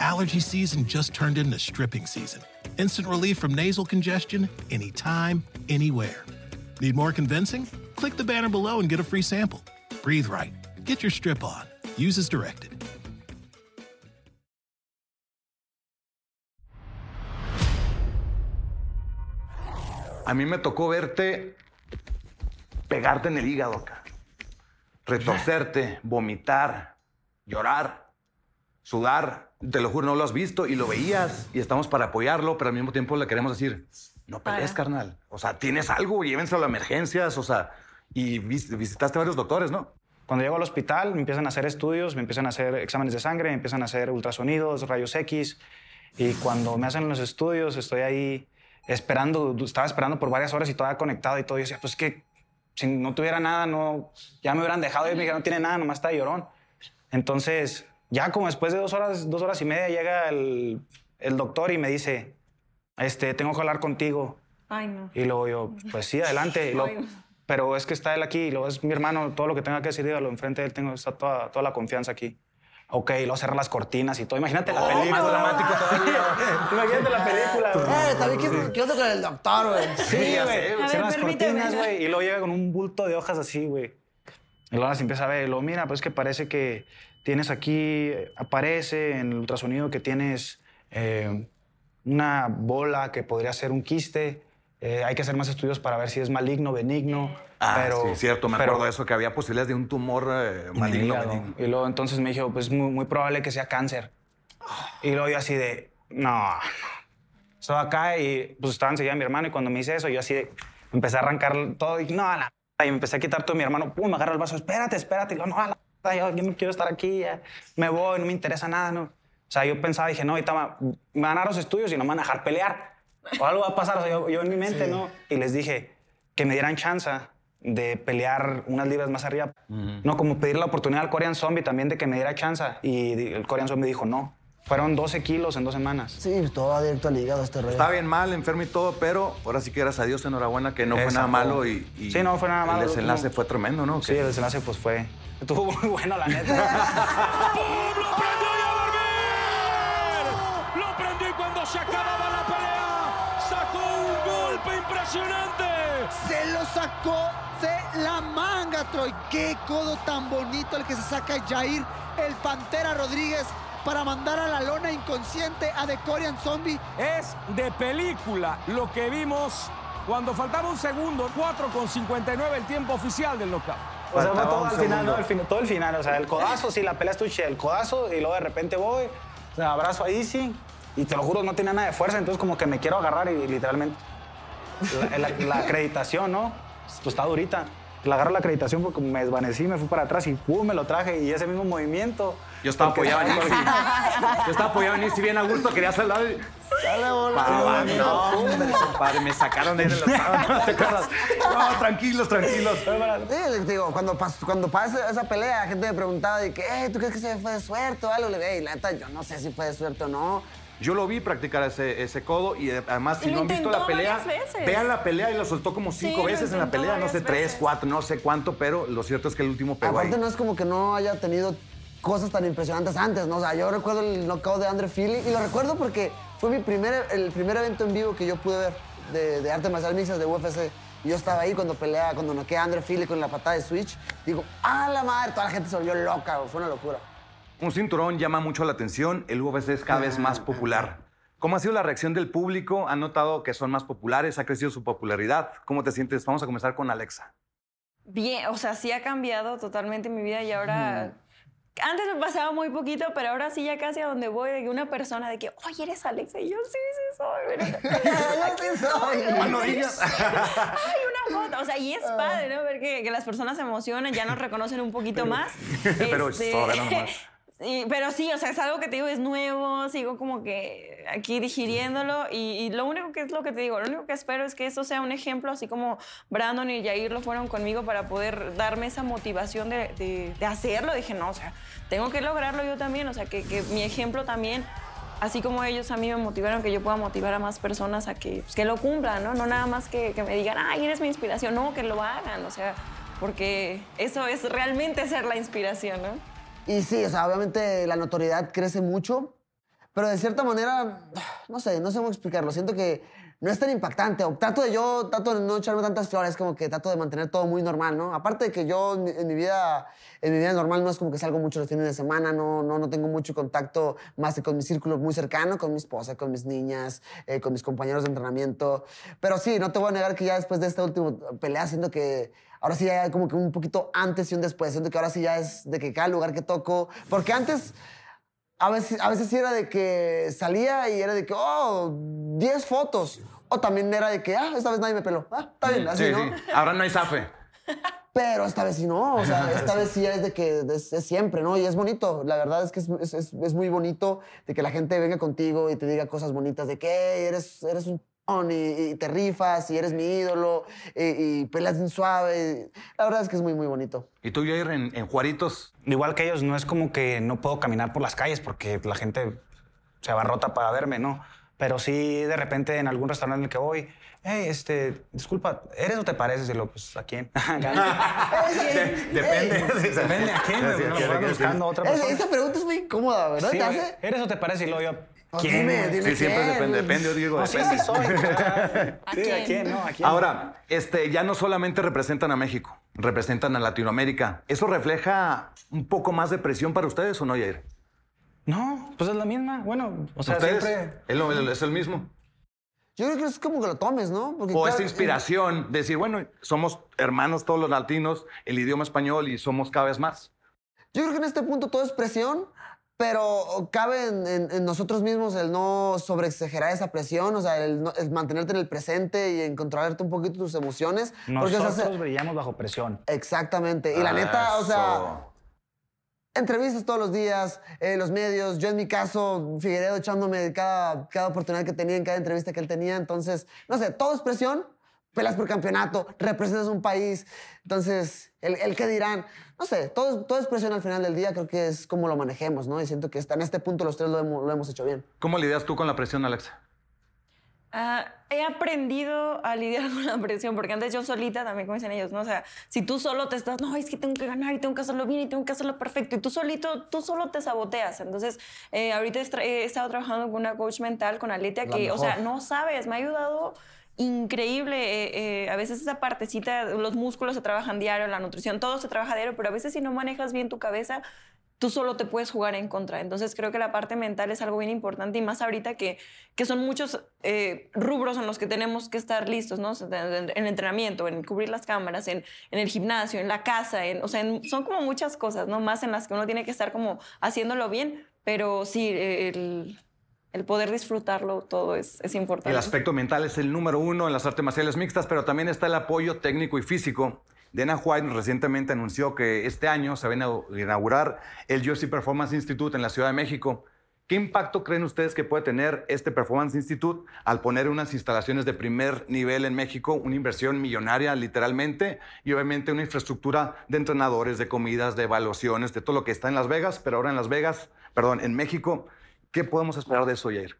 Allergy season just turned into stripping season. Instant relief from nasal congestion anytime, anywhere. Need more convincing? Click the banner below and get a free sample. Breathe right. Get your strip on. Use as directed. A mí me tocó verte pegarte en el hígado acá. Retorcerte, vomitar, llorar, sudar. Te lo juro, no lo has visto y lo veías y estamos para apoyarlo, pero al mismo tiempo le queremos decir, no pelees, Para. carnal. O sea, tienes algo, llévenselo a emergencias, o sea, y vis- visitaste varios doctores, ¿no? Cuando llego al hospital me empiezan a hacer estudios, me empiezan a hacer exámenes de sangre, me empiezan a hacer ultrasonidos, rayos X. Y cuando me hacen los estudios, estoy ahí esperando, estaba esperando por varias horas y todavía conectado y todo. Y yo decía, pues que si no tuviera nada, no, ya me hubieran dejado. Y me dijeron, no tiene nada, nomás está llorón. Entonces, ya como después de dos horas, dos horas y media, llega el, el doctor y me dice, este, tengo que hablar contigo. Ay, no. Y luego yo, pues sí, adelante. Y luego, Ay. pero es que está él aquí, y luego es mi hermano, todo lo que tenga que decir, dígalo, enfrente de él tengo está toda, toda la confianza aquí. Ok, y luego cerrar las cortinas y todo. Imagínate la película. más dramático todavía. Imagínate la película. güey. Eh, también quiero, quiero con el doctor, güey. Sí, güey. Cierra A las cortinas, güey. Y luego llega con un bulto de hojas así, güey. Y luego se empieza a ver. Y luego, mira, pues que parece que tienes aquí, aparece en el ultrasonido que tienes eh, una bola que podría ser un quiste. Eh, hay que hacer más estudios para ver si es maligno, benigno. Ah, pero, sí, cierto, me pero- acuerdo de eso, que había posibilidades de un tumor eh, maligno. benigno. Y luego entonces me dijo, pues muy, muy probable que sea cáncer. Y luego yo así de, no, no. Estaba acá y pues estaba enseguida mi hermano y cuando me dice eso, yo así de, empecé a arrancar todo y no, la p-". y me empecé a quitar todo mi hermano, pum, me agarra el vaso, espérate, espérate, y luego, no, a la p-", yo, yo no quiero estar aquí, ya, me voy, no me interesa nada, ¿no? O sea, yo pensaba, dije, no, ahorita me van a dar los estudios y no me van a dejar pelear. O algo va a pasar, o sea, yo, yo en mi mente, ¿no? Y les dije que me dieran chance de pelear unas libras más arriba. No, como pedir la oportunidad al Korean Zombie también de que me diera chance. Y el Korean Zombie dijo no. Fueron 12 kilos en dos semanas. Sí, todo va directo al hígado este rollo. Estaba bien mal, enfermo y todo, pero ahora sí que gracias a Dios, enhorabuena, que no fue nada malo y, y Sí, no fue nada malo, El desenlace no. fue tremendo, ¿no? Sí, el desenlace pues fue... Estuvo muy bueno, la neta. ¡Pum! ¡Lo prendió y a dormir! ¡Lo prendió y cuando se acababa la pelea sacó un golpe impresionante! Se lo sacó de la manga, Troy. Qué codo tan bonito el que se saca Jair, el Pantera Rodríguez, para mandar a la lona inconsciente a The Korean Zombie. Es de película lo que vimos cuando faltaba un segundo, 4 con 59 el tiempo oficial del knockout. O sea, fue todo al final. ¿no? El fin- todo el final. O sea, el codazo, sí, la pelea estuvo chida. El codazo y luego de repente voy, o sea, abrazo a Easy y te lo juro, no tenía nada de fuerza, entonces como que me quiero agarrar y literalmente la, la- la acreditación, ¿no? Pues está durita. Le agarro la acreditación porque me desvanecí, me fui para atrás y ¡pum! me lo traje y ese mismo movimiento. Yo estaba apoyado en Easy. Yo estaba apoyado en Easy bien a gusto, quería saludar y... Pa- no, hombre, compadre, me sacaron ahí de los... ¿No te acuerdas? No, tranquilos, tranquilos. Sí, digo, cuando, pas- cuando pasa esa pelea, la gente me preguntaba de que, "Eh, ¿tú crees que se fue de suerte o algo? Le digo, "Ey, la neta, yo no sé si fue de suerte o no. Yo lo vi practicar ese, ese codo y eh, además si Y no han visto la pelea, vean la pelea y lo soltó como cinco veces en la pelea, no sé, tres, veces. cuatro, no sé cuánto, pero lo cierto es que el último pegó Aparte ahí. no es como que no haya tenido cosas tan impresionantes antes, ¿no? O sea, yo recuerdo el knockout de Andre Fili y lo recuerdo porque fue mi primer, el primer evento en vivo que yo pude ver de, de arte marcial mixtas de UFC. Y yo estaba ahí cuando pelea, cuando noquea a Andre Fili con la patada de switch. Digo, ¡ah, la madre! Toda la gente se volvió loca, fue una locura. Un cinturón llama mucho la atención, el UFC es cada vez más popular. ¿Cómo ha sido la reacción del público? ¿Han notado que son más populares? ¿Ha crecido su popularidad? ¿Cómo te sientes? Vamos a comenzar con Alexa. Bien, o sea, sí ha cambiado totalmente mi vida y ahora... Antes me pasaba muy poquito, pero ahora sí ya casi a donde voy, de que una persona de que, oye, eres Alexa, y yo sí, sí soy. Ah, no digas. Ay, una foto. O sea, y es padre, ¿no? Ver que, que las personas se emocionan, ya nos reconocen un poquito más. Pero Este. Y- pero sí, o sea, es algo que te digo, es nuevo, sigo como que aquí digiriéndolo y, y lo único que es lo que te digo, lo único que espero es que esto sea un ejemplo, así como Brandon y Jair lo fueron conmigo para poder darme esa motivación de, de- de hacerlo. Dije, no, o sea, tengo que lograrlo yo también, o sea, que, que mi ejemplo también, así como ellos a mí me motivaron, que yo pueda motivar a más personas a que, pues, que lo cumplan, ¿no? No nada más que, que me digan, ay, eres mi inspiración, no, que lo hagan, o sea, porque eso es realmente ser la inspiración, ¿no? Y sí, o sea, obviamente la notoriedad crece mucho, pero de cierta manera, no sé, no sé cómo explicarlo. Siento que no es tan impactante. O trato de yo, trato de no echarme tantas flores, como que trato de mantener todo muy normal, ¿no? Aparte de que yo en mi, vida, en mi vida normal no es como que salgo mucho los fines de semana, no, no, no tengo mucho contacto más que con mi círculo muy cercano, con mi esposa, con mis niñas, eh, con mis compañeros de entrenamiento. Pero sí, no te voy a negar que ya después de esta última pelea, siento que ahora sí hay como que un poquito antes y un después. Siento que ahora sí ya es de que cada lugar que toco, porque antes a veces, a veces sí era de que salía y era de que, oh, 10 fotos. O también era de que, ah, esta vez nadie me peló. Ah, está bien, así, Sí, ¿no? sí. Ahora no hay zafe. Pero esta vez sí no, o sea, esta vez sí es de que es, es siempre, ¿no? Y es bonito, la verdad es que es, es- es- muy bonito de que la gente venga contigo y te diga cosas bonitas de que "Hey, eres, eres un y, y te rifas y eres mi ídolo y, y peleas bien suave. La verdad es que es muy, muy bonito. ¿Y tú, Jair, en, en Juaritos? Igual que ellos, no es como que no puedo caminar por las calles porque la gente se abarrota para verme, ¿no? Pero sí, de repente, en algún restaurante en el que voy, hey, este, disculpa, ¿eres o te pareces? Y lo, pues, ¿a quién? De- depende. Depende a quién, buscando a otra Es- persona. esa pregunta es muy incómoda, ¿verdad? Sí, ¿Te güey, hace? ¿Eres o te parece? Y luego yo, Pues ¿quién? dime, dime Sí, siempre quién. depende, depende, yo digo, No, sí, depende. sí soy. ¿A Sí, ¿a quién? No, ¿a quién? Ahora, este, ya no solamente representan a México, representan a Latinoamérica. ¿Eso refleja un poco más de presión para ustedes o no, Jair? No, pues es la misma. Bueno, o sea, ¿Ustedes? siempre... ¿Es, lo- es el mismo? Yo creo que es como que lo tomes, ¿no? Porque O claro, esta inspiración, decir, bueno, somos hermanos todos los latinos, el idioma español y somos cada vez más. Yo creo que en este punto todo es presión, pero cabe en, en- en nosotros mismos el no sobreexagerar esa presión, o sea, el, no- el mantenerte en el presente y en controlarte un poquito tus emociones. porque se Nosotros hace- brillamos bajo presión. Exactamente. Y la neta, o sea, entrevistas todos los días, eh, los medios. Yo en mi caso, Figueredo echándome cada, cada oportunidad que tenía en cada entrevista que él tenía. Entonces, no sé, todo es presión. Pelas por campeonato, representas un país. Entonces, el, el qué dirán. No sé, todo, es- todo es presión al final del día. Creo que es como lo manejemos, ¿no? Y siento que hasta en este punto los tres lo hemos, lo hemos hecho bien. ¿Cómo lidias tú con la presión, Alexa? Ah, he aprendido a lidiar con la presión, porque antes yo solita, también como dicen ellos, ¿no? O sea, si tú solo te estás, no, es que tengo que ganar y tengo que hacerlo bien y tengo que hacerlo perfecto, y tú solito, tú solo te saboteas. Entonces, eh, ahorita he, estado trabajando con una coach mental, con Aletia, La que, o sea, no sabes, me ha ayudado increíble. eh, eh, a veces esa partecita, los músculos se trabajan diario, la nutrición, todo se trabaja diario, pero a veces si no manejas bien tu cabeza, tú solo te puedes jugar en contra. Entonces creo que la parte mental es algo bien importante y más ahorita que, que son muchos eh, rubros en los que tenemos que estar listos, ¿no? En en el entrenamiento, en cubrir las cámaras, en, en el gimnasio, en la casa, en, o sea, en- son como muchas cosas, ¿no? Más en las que uno tiene que estar como haciéndolo bien, pero sí, el, el poder disfrutarlo todo es, es importante. El aspecto mental es el número uno en las artes marciales mixtas, pero también está el apoyo técnico y físico. Dana White recientemente anunció que este año se va a inaugurar el UFC Performance Institute en la Ciudad de México. ¿Qué impacto creen ustedes que puede tener este Performance Institute al poner unas instalaciones de primer nivel en México, una inversión millonaria literalmente y obviamente una infraestructura de entrenadores, de comidas, de evaluaciones, de todo lo que está en Las Vegas, pero ahora en Las Vegas, perdón, en México, ¿qué podemos esperar de eso, Jair?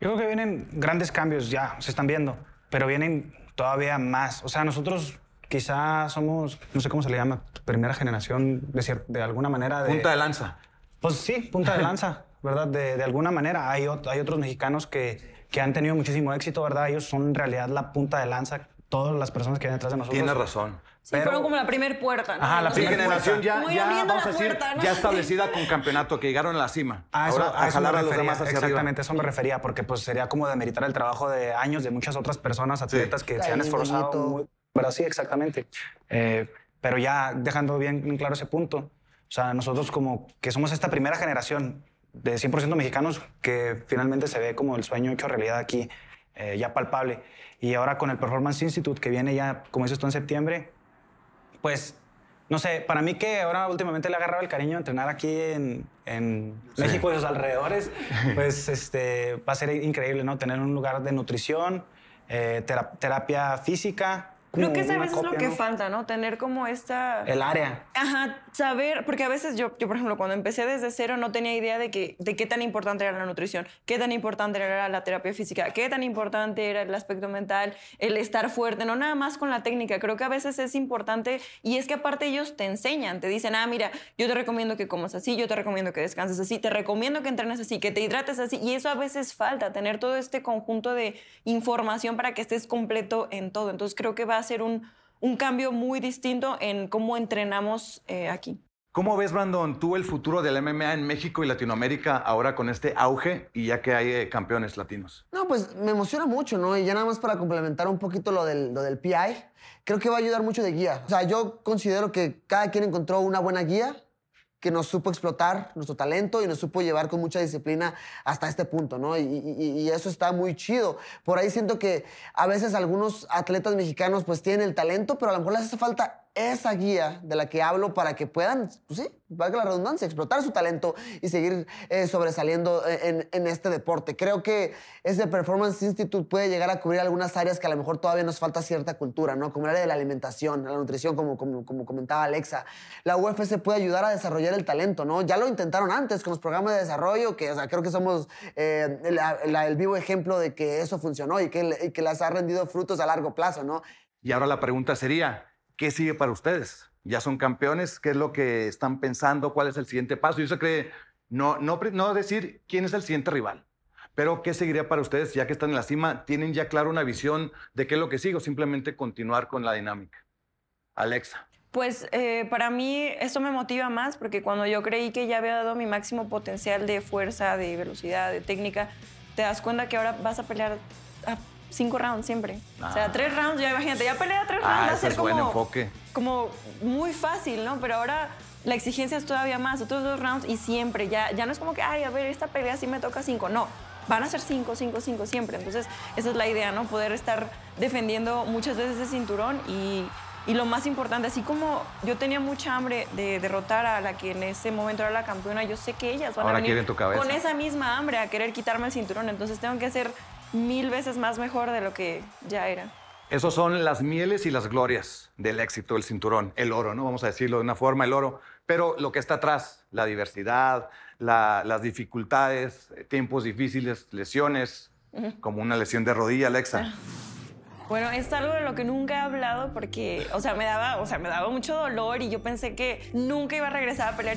Yo creo que vienen grandes cambios ya, se están viendo, pero vienen todavía más. O sea, nosotros quizás somos, no sé cómo se le llama, primera generación, de, de alguna manera. De, punta de lanza. Pues sí, punta de lanza. ¿verdad? De, de alguna manera hay, hay otros mexicanos que, que han tenido muchísimo éxito, ¿verdad? Ellos son en realidad la punta de lanza, todas las personas que vienen detrás de nosotros. Tienes razón. Sí, pero, fueron como la primera puerta, ¿no? Ajá, la primera generación ya, ya abriendo vamos a la decir, puerta, ¿no? ya establecida con campeonato, que llegaron a la cima. A eso, Ahora, a eso me jalar a los refería, demás hacia exactamente, arriba. eso me refería, porque pues sería como demeritar el trabajo de años de muchas otras personas, atletas que se han esforzado. Muy, pero sí, exactamente. Eh, pero ya dejando bien en claro ese punto, o sea, nosotros como que somos esta primera generación de 100% mexicanos que finalmente se ve como el sueño hecho realidad aquí, eh, ya palpable. Y ahora con el Performance Institute que viene ya, como dices tú, en septiembre, pues, no sé, para mí que ahora últimamente le he agarrado el cariño a entrenar aquí en, en Sí. México y sus alrededores, pues este, va a ser increíble, ¿no? Tener un lugar de nutrición, eh, tera- terapia física. Creo que esa vez es lo que falta, ¿no? Tener como esta... El área. Ajá, saber, porque a veces yo, yo, por ejemplo, cuando empecé desde cero no tenía idea de, que, de qué tan importante era la nutrición, qué tan importante era la terapia física, qué tan importante era el aspecto mental, el estar fuerte, no nada más con la técnica. Creo que a veces es importante y es que aparte ellos te enseñan, te dicen, ah, mira, yo te recomiendo que comas así, yo te recomiendo que descanses así, te recomiendo que entrenes así, que te hidrates así. Y eso a veces falta, tener todo este conjunto de información para que estés completo en todo. Entonces creo que va a ser un, un cambio muy distinto en cómo entrenamos eh, aquí. ¿Cómo ves, Brandon, tú el futuro del MMA en México y Latinoamérica ahora con este auge y ya que hay eh, campeones latinos? No, pues me emociona mucho, ¿no? Y ya nada más para complementar un poquito lo del, lo del PI, creo que va a ayudar mucho de guía. O sea, yo considero que cada quien encontró una buena guía que nos supo explotar nuestro talento y nos supo llevar con mucha disciplina hasta este punto, ¿no? Y, eso está muy chido. Por ahí siento que a veces algunos atletas mexicanos pues tienen el talento, pero a lo mejor les hace falta esa guía de la que hablo para que puedan, pues sí, valga la redundancia, explotar su talento y seguir eh, sobresaliendo en, en este deporte. Creo que ese Performance Institute puede llegar a cubrir algunas áreas que a lo mejor todavía nos falta cierta cultura, ¿no? Como el área de la alimentación, la nutrición, como, como, como comentaba Alexa. La UFC puede ayudar a desarrollar el talento, ¿no? Ya lo intentaron antes con los programas de desarrollo, que creo que somos eh, el vivo ejemplo de que eso funcionó y que, y que las ha rendido frutos a largo plazo, ¿no? Y ahora la pregunta sería, ¿qué sigue para ustedes? Ya son campeones, ¿qué es lo que están pensando? ¿Cuál es el siguiente paso? Yo sé que no, no, no decir quién es el siguiente rival, pero ¿qué seguiría para ustedes ya que están en la cima? ¿Tienen ya claro una visión de qué es lo que sigue o simplemente continuar con la dinámica? Alexa. Pues eh, para mí esto me motiva más porque cuando yo creí que ya había dado mi máximo potencial de fuerza, de velocidad, de técnica, te das cuenta que ahora vas a pelear a cinco rounds siempre. O sea, Ah. tres rounds, ya imagínate, ya pelea tres rounds, va Ah, a ese ser como, enfoque. como muy fácil, ¿no? Pero ahora la exigencia es todavía más, otros dos rounds y siempre, ya, ya no es como que, ay, a ver, esta pelea sí me toca cinco, no. Van a ser cinco, cinco, cinco siempre. Entonces, esa es la idea, ¿no? Poder estar defendiendo muchas veces ese cinturón y, y lo más importante, así como yo tenía mucha hambre de derrotar a la que en ese momento era la campeona, yo sé que ellas van Ahora a venir tu con esa misma hambre a querer quitarme el cinturón. Entonces, tengo que ser mil veces más mejor de lo que ya era. Esos son las mieles y las glorias del éxito del cinturón, el oro, ¿no? Vamos a decirlo de una forma, el oro. Pero lo que está atrás, la diversidad, la- las dificultades, tiempos difíciles, lesiones, como una lesión de rodilla, Alexa. Bueno, es algo de lo que nunca he hablado porque, o sea, me daba, o sea, me daba mucho dolor y yo pensé que nunca iba a regresar a pelear.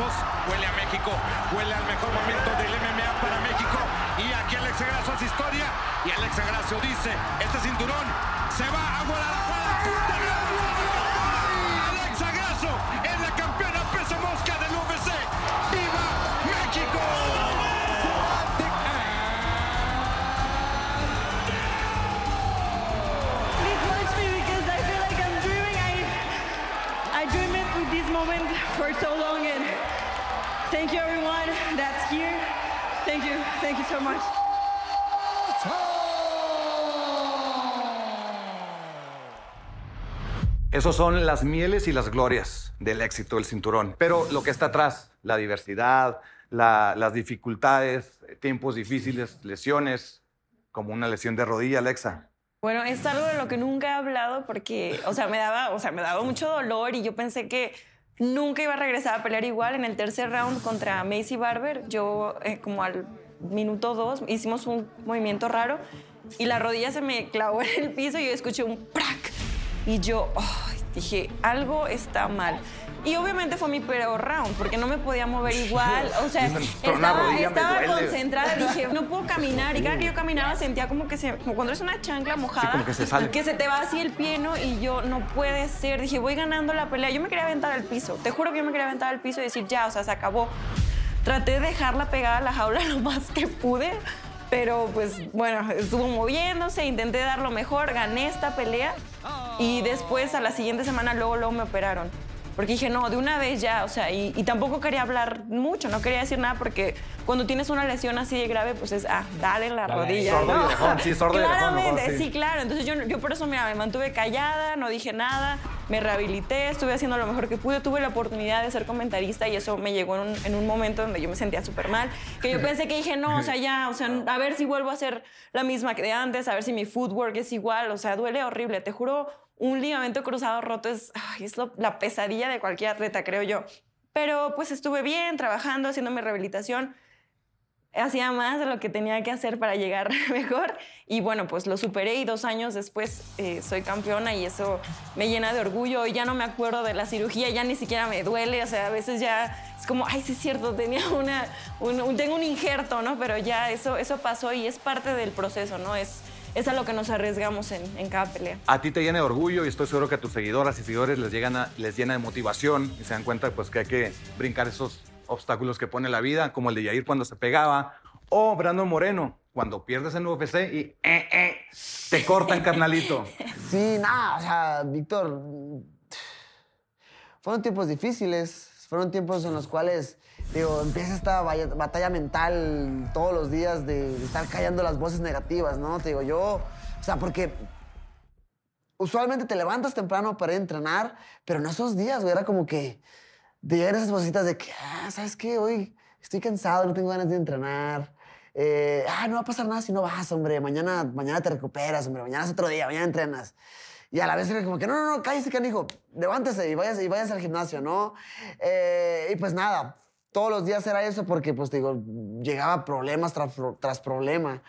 Brazos. Huele a México, huele al mejor momento del MMA para México. Y aquí Alexa Grasso hace historia. Y Alexa Grasso dice, este cinturón se va a Guadalajara. Alexa Grasso es la campeona peso mosca del UFC. ¡Viva México! For so thank you everyone that's here. Thank you, thank you so much. Esos son las mieles y las glorias del éxito del cinturón. Pero lo que está atrás, la diversidad, la- las dificultades, tiempos difíciles, lesiones, como una lesión de rodilla, Alexa. Bueno, es algo de lo que nunca he hablado porque, o sea, me daba, o sea, me daba mucho dolor y yo pensé que nunca iba a regresar a pelear igual. En el tercer round contra Macy Barber, yo eh, como al minuto dos hicimos un movimiento raro y la rodilla se me clavó en el piso y yo escuché un ¡prac! Y yo ay, dije, algo está mal. Y obviamente fue mi peor round porque no me podía mover igual. O sea, estaba, estaba concentrada. Dije, no puedo caminar. Y cada que yo caminaba sentía como que se, como cuando es una chancla mojada. como que se sale. Que se te va así el pie, ¿no? Y yo, no puede ser. Dije, voy ganando la pelea. Yo me quería aventar al piso. Te juro que yo me quería aventar al piso y decir, ya, o sea, se acabó. Traté de dejarla pegada a la jaula lo más que pude. Pero pues bueno, estuvo moviéndose, intenté dar lo mejor, gané esta pelea y después a la siguiente semana luego, luego me operaron. Porque dije, no, de una vez ya, o sea, y, y tampoco quería hablar mucho, no quería decir nada porque cuando tienes una lesión así de grave, pues es, ah, dale en la Dale. rodilla. Sordo y ¿no? orejón, sí, sordo y orejón, Claramente, mejor, sí. sí, claro. Entonces yo, yo por eso, mira, me mantuve callada, no dije nada, me rehabilité, estuve haciendo lo mejor que pude, tuve la oportunidad de ser comentarista y eso me llegó en un, en un momento donde yo me sentía súper mal, que yo pensé que dije, no, o sea, ya, o sea, a ver si vuelvo a ser la misma que de antes, a ver si mi footwork es igual, o sea, duele horrible, te juro, un ligamento cruzado roto es, ay, es lo- la pesadilla de cualquier atleta, creo yo. Pero pues estuve bien, trabajando, haciendo mi rehabilitación hacía más de lo que tenía que hacer para llegar mejor y bueno, pues lo superé y dos años después eh, soy campeona y eso me llena de orgullo y ya no me acuerdo de la cirugía, ya ni siquiera me duele, o sea, a veces ya es como, ay, sí es cierto, tenía una, un- tengo un injerto, ¿no? Pero ya eso, eso pasó y es parte del proceso, ¿no? Es, es a lo que nos arriesgamos en, cada pelea. A ti te llena de orgullo y estoy seguro que a tus seguidoras y seguidores les, llegan les llena de motivación y se dan cuenta pues, que hay que brincar esos obstáculos que pone la vida, como el de Yair cuando se pegaba, o Brandon Moreno, cuando pierdes en UFC y eh, eh, te cortan, carnalito. Sí, nada, o sea, Víctor, fueron tiempos difíciles, fueron tiempos en los cuales, digo, empieza esta batalla mental todos los días de, de estar callando las voces negativas, ¿no? Te digo, yo, o sea, porque usualmente te levantas temprano para ir a entrenar, pero en esos días, güey, era como que de llegar esas vocecitas de que, ah, ¿sabes qué? Hoy estoy cansado, no tengo ganas de entrenar. Eh, ah, no va a pasar nada si no vas, hombre. Mañana, mañana te recuperas, hombre. Mañana es otro día, mañana entrenas. Y a la vez era como que, no, no, no, cállese, canijo. Levántese y váyase, y váyase al gimnasio, ¿no? Eh, y pues nada, todos los días era eso porque, pues, digo, llegaba problemas tras, tras problema.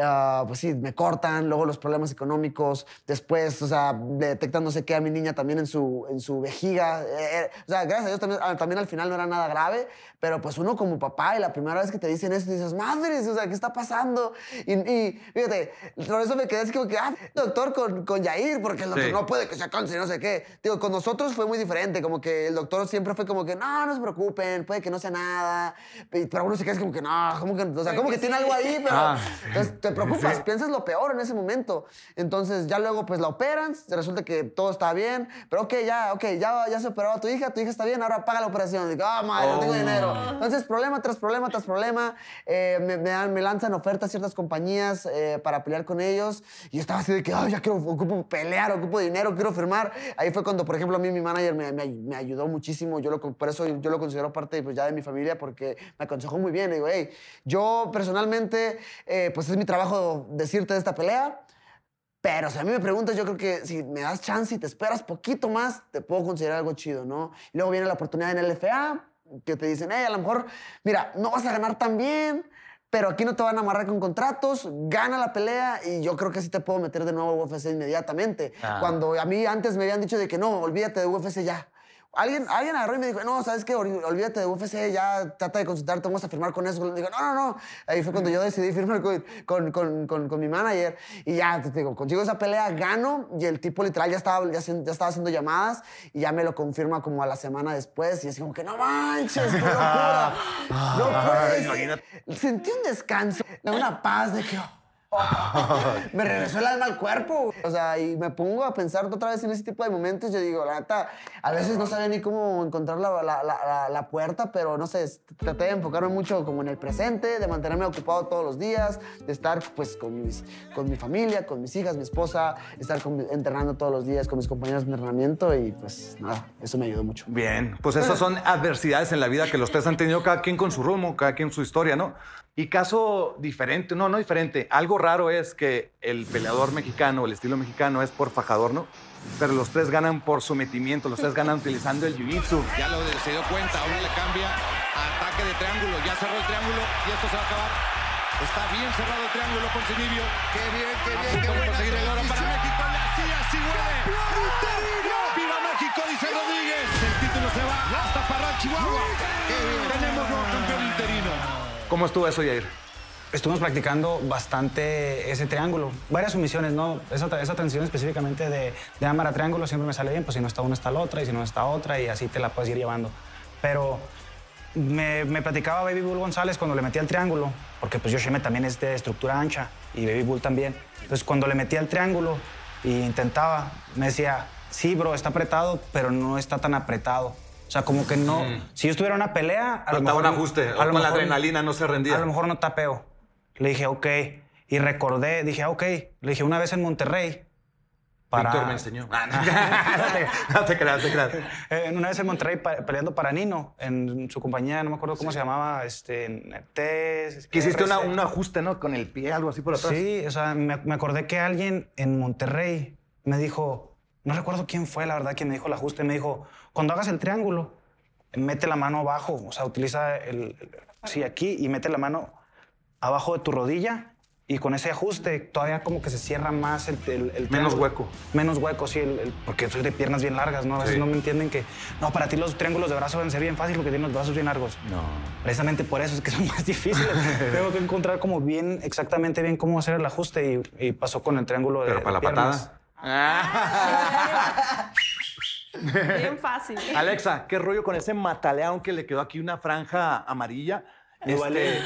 Ah, pues sí, me cortan, luego los problemas económicos, después, o sea, detectan no sé qué a mi niña también en su, en su vejiga. Eh, eh, o sea, gracias a Dios también, ah, también al final no era nada grave, pero pues uno como papá y la primera vez que te dicen eso, dices, madres, o sea, ¿qué está pasando? Y, y fíjate, por eso me quedé así como que, ah, doctor con, con Yair, porque el doctor Sí. no puede que se canse, no sé qué. Digo, con nosotros fue muy diferente, como que el doctor siempre fue como que, no, no se preocupen, puede que no sea nada. Pe- Pero uno se queda así como que, no, como que, o sea, como que tiene algo ahí, pero. Ah. Entonces, te preocupas, Sí. piensas lo peor en ese momento. Entonces ya luego pues la operan, resulta que todo está bien, pero ok, ya, ok, ya, ya se operó a tu hija, tu hija está bien, ahora paga la operación. Digo, ah, madre, no tengo Oh. dinero. Entonces problema tras problema tras problema, eh, me, me me lanzan ofertas ciertas compañías eh, para pelear con ellos y yo estaba así de que, ay, ya quiero, ocupo pelear, ocupo dinero, quiero firmar. Ahí fue cuando, por ejemplo, a mí mi manager me, me- ayudó muchísimo, yo lo, por eso yo lo considero parte pues, ya de mi familia porque me aconsejó muy bien. Digo, hey, yo personalmente, eh, pues es mi trabajo decirte de esta pelea. Pero si a mí me preguntas, yo creo que si me das chance y te esperas poquito más, te puedo considerar algo chido, ¿no? Y luego viene la oportunidad en el LFA, que te dicen, hey, a lo mejor, mira, no vas a ganar tan bien, pero aquí no te van a amarrar con contratos, gana la pelea y yo creo que sí te puedo meter de nuevo a UFC inmediatamente. Ah. Cuando a mí antes me habían dicho de que no, olvídate de UFC ya. Alguien, alguien agarró y me dijo, no, ¿sabes qué? Ol- Olvídate de UFC, ya trata de concentrarte, vamos a firmar con eso. Digo, no, no, no. Ahí fue cuando yo decidí firmar con, con, con, con- con mi manager. Y ya, te digo, consigo esa pelea, gano. Y el tipo literal ya estaba, ya, ya estaba haciendo llamadas y ya me lo confirma como a la semana después. Y es como que, no manches, qué locura. No puedes. Sentí un descanso, una paz de que... me regresó el alma al cuerpo. O sea, y me pongo a pensar otra vez en ese tipo de momentos. Yo digo, la neta, a veces no sabía ni cómo encontrar la, la- la- la- puerta, pero no sé, traté de enfocarme mucho como en el presente, de mantenerme ocupado todos los días, de estar pues con, mis, con mi familia, con mis hijas, mi esposa, estar con- entrenando todos los días con mis compañeros de entrenamiento y pues nada, eso me ayudó mucho. Bien, pues esas son adversidades en la vida que los tres han tenido, cada quien con su rumbo, cada quien su historia, ¿no? Y caso diferente, no, no diferente, algo raro es que el peleador mexicano, el estilo mexicano es por fajador, ¿no? Pero los tres ganan por sometimiento, los tres ganan utilizando el jiu-jitsu. Ya lo se dio cuenta, ahora le cambia a ataque de triángulo. Ya cerró el triángulo y esto se va a acabar. Está bien cerrado el triángulo con Sinibio. Qué bien, qué bien, qué bien. conseguir el oro para México. Le hacía, así huele. ¡Viva México! Dice ¿Cómo estuvo eso, Yair? Estuvimos practicando bastante ese triángulo. Varias sumisiones, ¿no? Esa, esa transición específicamente de, de a triángulo siempre me sale bien, pues si no está una está la otra y si no está otra y así te la puedes ir llevando. Pero me, me platicaba Baby Bull González cuando le metía el triángulo, porque pues Yoshime también es de estructura ancha y Baby Bull también. Entonces cuando le metía el triángulo e intentaba, me decía, sí, bro, está apretado, pero no está tan apretado. O sea, como que no. Si yo estuviera en una pelea, a lo mejor. un ajuste, a lo con la mejor- adrenalina no se rendía. A lo mejor no tapeo. Le dije, ok. Y recordé, dije, ah, ok. Le dije, una vez en Monterrey. Para... Víctor me enseñó. Ah, no. no te creas, te creas. Eh, una vez en Monterrey peleando para Nino, en su compañía, no me acuerdo cómo se llamaba, este, en T- Que hiciste una- un ajuste, ¿no? Con el pie, algo así por atrás. Sí, o sea, me, me acordé que alguien en Monterrey me dijo, no recuerdo quién fue, la verdad, que me dijo el ajuste, me dijo, cuando hagas el triángulo, mete la mano abajo, o sea, utiliza el, sí, aquí y mete la mano abajo de tu rodilla y con ese ajuste todavía como que se cierra más el, el- el Menos hueco. Menos hueco, sí, el- porque soy de piernas bien largas, ¿no? A veces Sí. no me entienden que, no, para ti los triángulos de brazo deben ser bien fácil porque tienes los brazos bien largos. No. Precisamente por eso es que son más difíciles. Tengo que encontrar como bien, exactamente bien cómo hacer el ajuste y, y pasó con el triángulo de Pero para la piernas. patada. Bien fácil. Alexa, ¿qué rollo con ese mataleón que le quedó aquí una franja amarilla? Este,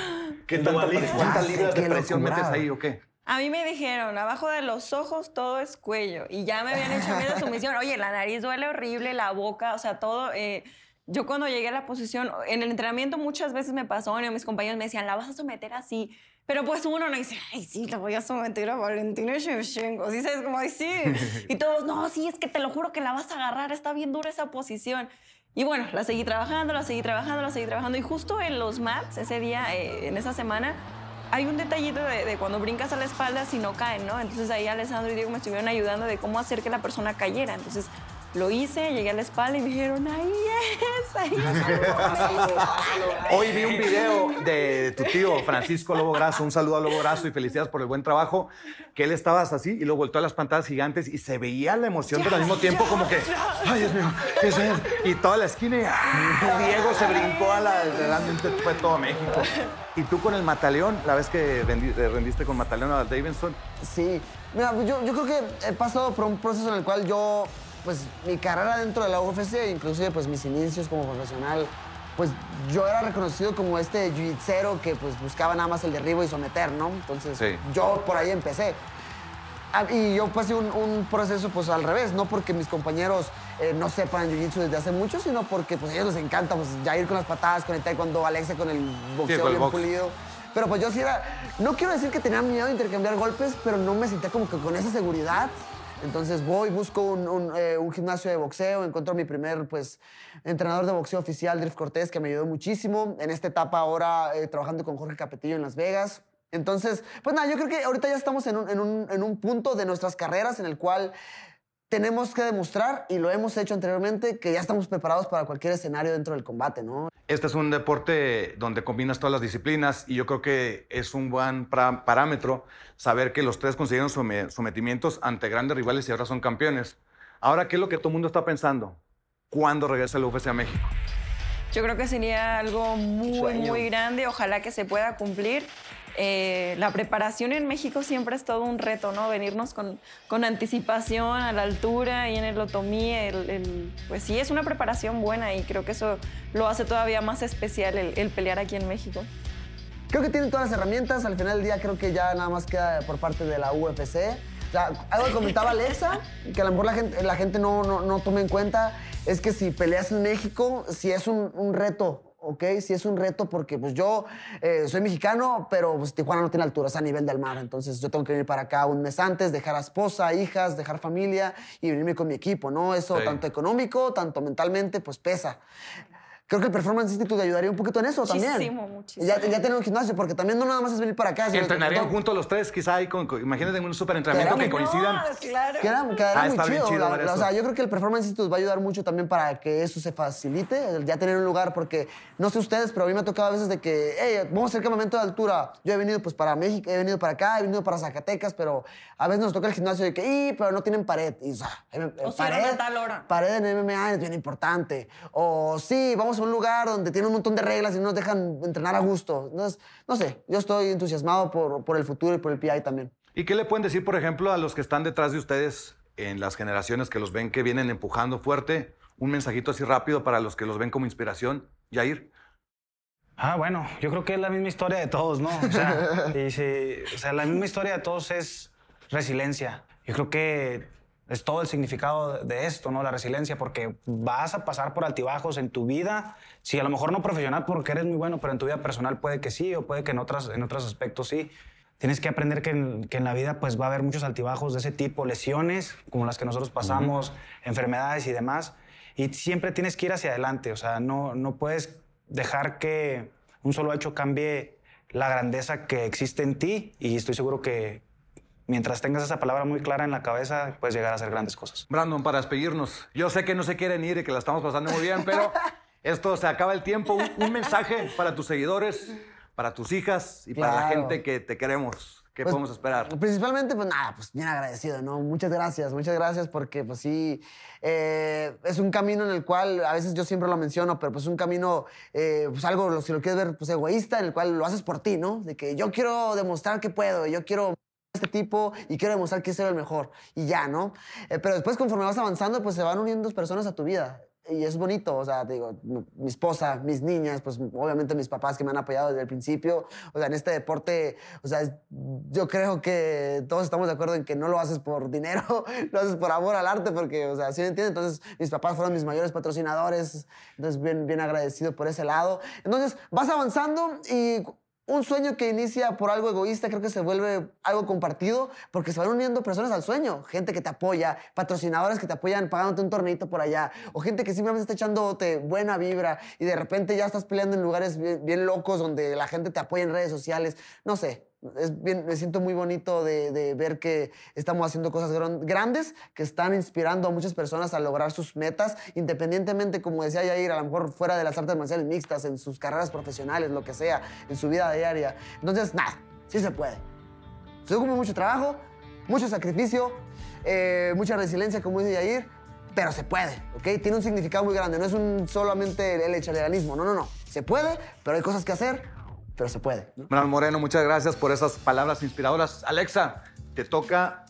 ¿qué tanta presión, ¿Cuántas libras de presión metes ahí o qué? A mí me dijeron, abajo de los ojos todo es cuello. Y ya me habían hecho miedo de sumisión. Oye, la nariz duele horrible, la boca, o sea, todo. eh, yo cuando llegué a la posición, en el entrenamiento muchas veces me pasó, y mis compañeros me decían, la vas a someter así. Pero pues uno no dice, ay, sí, la voy a someter a Valentina Shevchenko. Sí, sabes como, ay, sí. Y todos, no, sí, es que te lo juro que la vas a agarrar, está bien dura esa posición. Y bueno, la seguí trabajando, la seguí trabajando, la seguí trabajando. Y justo en los mats, ese día, eh, en esa semana, hay un detallito de, de cuando brincas a la espalda si no caen, ¿no? Entonces ahí Alessandro y Diego me estuvieron ayudando de cómo hacer que la persona cayera. Entonces lo hice, llegué a la espalda y me dijeron, ahí es, ahí es. Hoy vi un video de tu tío Francisco Lobo Graso, un saludo a Lobo Graso y felicidades por el buen trabajo, que él estaba así y lo volteó a las pantallas gigantes y se veía la emoción, pero al mismo tiempo como que, ay Dios mío, eso es. Y toda la esquina y ¡ah! Diego se brincó a la, realmente fue todo México. Y tú con el Mataleón, la vez que rendi- rendiste con Mataleón a Davidson, Sí, mira, yo, yo creo que he pasado por un proceso en el cual yo, pues mi carrera dentro de la UFC, inclusive pues mis inicios como profesional, pues yo era reconocido como este jiu-jitsu que pues buscaba nada más el derribo y someter, ¿no? Entonces Sí. yo por ahí empecé. Ah, Y yo pasé un, un proceso pues al revés, no porque mis compañeros eh, no sepan jiu-jitsu desde hace mucho, sino porque pues a ellos les encanta pues ya ir con las patadas, con el taekwondo, Alexa con el boxeo con el bien box. pulido. Pero pues yo sí era, no quiero decir que tenía miedo de intercambiar golpes, pero no me sentía como que con esa seguridad. Entonces voy, busco un, un, eh, gimnasio de boxeo, encuentro a mi primer pues, entrenador de boxeo oficial, Drift Cortés, que me ayudó muchísimo. En esta etapa ahora eh, trabajando con Jorge Capetillo en Las Vegas. Entonces, pues nada, yo creo que ahorita ya estamos en un, en un- en un punto de nuestras carreras en el cual tenemos que demostrar, y lo hemos hecho anteriormente, que ya estamos preparados para cualquier escenario dentro del combate, ¿no? Este es un deporte donde combinas todas las disciplinas y yo creo que es un buen parámetro saber que los tres consiguieron some- sometimientos ante grandes rivales y ahora son campeones. Ahora, ¿qué es lo que todo el mundo está pensando? ¿Cuándo regresa el UFC a México? Yo creo que sería algo muy, Sueño. muy grande. Ojalá que se pueda cumplir. Eh, la preparación en México siempre es todo un reto, ¿no? Venirnos con, con anticipación a la altura y en el otomí, pues sí, es una preparación buena y creo que eso lo hace todavía más especial el, el pelear aquí en México. Creo que tienen todas las herramientas. Al final del día creo que ya nada más queda por parte de la UFC. Algo que comentaba Alexa, que a lo mejor la gente, no, no, no toma en cuenta, es que si peleas en México, si es un reto, ¿ok? Si es un reto porque pues yo eh, soy mexicano, pero pues, Tijuana no tiene altura, es a nivel del mar. Entonces yo tengo que venir para acá un mes antes, dejar a esposa, hijas, dejar familia y venirme con mi equipo, ¿no? Eso Sí. tanto económico, tanto mentalmente, pues pesa. Creo que el Performance Institute ayudaría un poquito en eso también. Muchísimo, muchísimo. Ya, ya tener un gimnasio, porque también no nada más es venir para acá. que- ¿Entrenarían juntos los tres? Quizá ahí, con, con- imagínate en un superentrenamiento que Quedamos- coincidan. claro. Queda, quedará Ah, muy está bien chido. chido la- o sea, yo creo que el Performance Institute va a ayudar mucho también para que eso se facilite, el ya tener un lugar, porque no sé ustedes, pero a mí me ha tocado a veces de que, hey, vamos a hacer campamento de altura. Yo he venido pues para México, he venido para acá, he venido para Zacatecas, pero a veces nos toca el gimnasio de que, y, pero no tienen pared. Y, o sea, O cierran pared, a tal hora. pared en MMA es bien importante. O sí, vamos a un lugar donde tiene un montón de reglas y no nos dejan entrenar a gusto. Entonces, no sé, yo estoy entusiasmado por, por el futuro y por el PI también. ¿Y qué le pueden decir, por ejemplo, a los que están detrás de ustedes en las generaciones que los ven que vienen empujando fuerte? Un mensajito así rápido para los que los ven como inspiración. Yair. Ah, bueno, yo creo que es la misma historia de todos, ¿no? O sea, y o sea, la misma historia de todos es resiliencia. Yo creo que es todo el significado de esto, ¿no? La resiliencia, porque vas a pasar por altibajos en tu vida. Sí, a lo mejor no profesional porque eres muy bueno, pero en tu vida personal puede que sí, o puede que en, otras, en otros aspectos sí. Tienes que aprender que en, que en la vida pues va a haber muchos altibajos de ese tipo, lesiones como las que nosotros pasamos, enfermedades y demás. Y siempre tienes que ir hacia adelante, o sea, no, no puedes dejar que un solo hecho cambie la grandeza que existe en ti y estoy seguro que mientras tengas esa palabra muy clara en la cabeza puedes llegar a hacer grandes cosas. Brandon, para despedirnos. Yo sé que no se quieren ir y que la estamos pasando muy bien, pero esto se acaba el tiempo. Un, un mensaje para tus seguidores, para tus hijas y para la gente que te queremos. ¿Qué Pues, podemos esperar? Principalmente, pues nada, pues bien agradecido, ¿no? Muchas gracias, muchas gracias porque pues sí, eh, es un camino en el cual a veces yo siempre lo menciono, pero pues un camino, eh, pues algo, si lo quieres ver, pues egoísta, en el cual lo haces por ti, ¿no? De que yo quiero demostrar que puedo, yo quiero este tipo y quiero demostrar que soy el mejor y ya, ¿no? Eh, pero después conforme vas avanzando, pues se van uniendo personas a tu vida y es bonito, o sea, digo, mi, esposa, mis niñas, pues obviamente mis papás que me han apoyado desde el principio, o sea, en este deporte, o sea, yo creo que todos estamos de acuerdo en que no lo haces por dinero, lo haces por amor al arte, porque, o sea, ¿sí me entiendes? Entonces, mis papás fueron mis mayores patrocinadores, entonces bien, bien agradecido por ese lado. Entonces, vas avanzando y un sueño que inicia por algo egoísta creo que se vuelve algo compartido porque se van uniendo personas al sueño. Gente que te apoya, patrocinadores que te apoyan pagándote un torneito por allá, o gente que simplemente está echándote buena vibra y de repente ya estás peleando en lugares bien, bien locos donde la gente te apoya en redes sociales. No sé, es bien, me siento muy bonito de, de ver que estamos haciendo cosas gran- grandes que están inspirando a muchas personas a lograr sus metas, independientemente, como decía Yair, a lo mejor fuera de las artes marciales mixtas, en sus carreras profesionales, lo que sea, en su vida diaria. Entonces, nada, sí se puede. Se ocupa mucho trabajo, mucho sacrificio, eh, mucha resiliencia, como dice Yair, pero se puede, ¿ok? Tiene un significado muy grande, no es un solamente el echaleganismo, no, no, no. Se puede, pero hay cosas que hacer, pero se puede. Brandon Moreno, muchas gracias por esas palabras inspiradoras. Alexa, te toca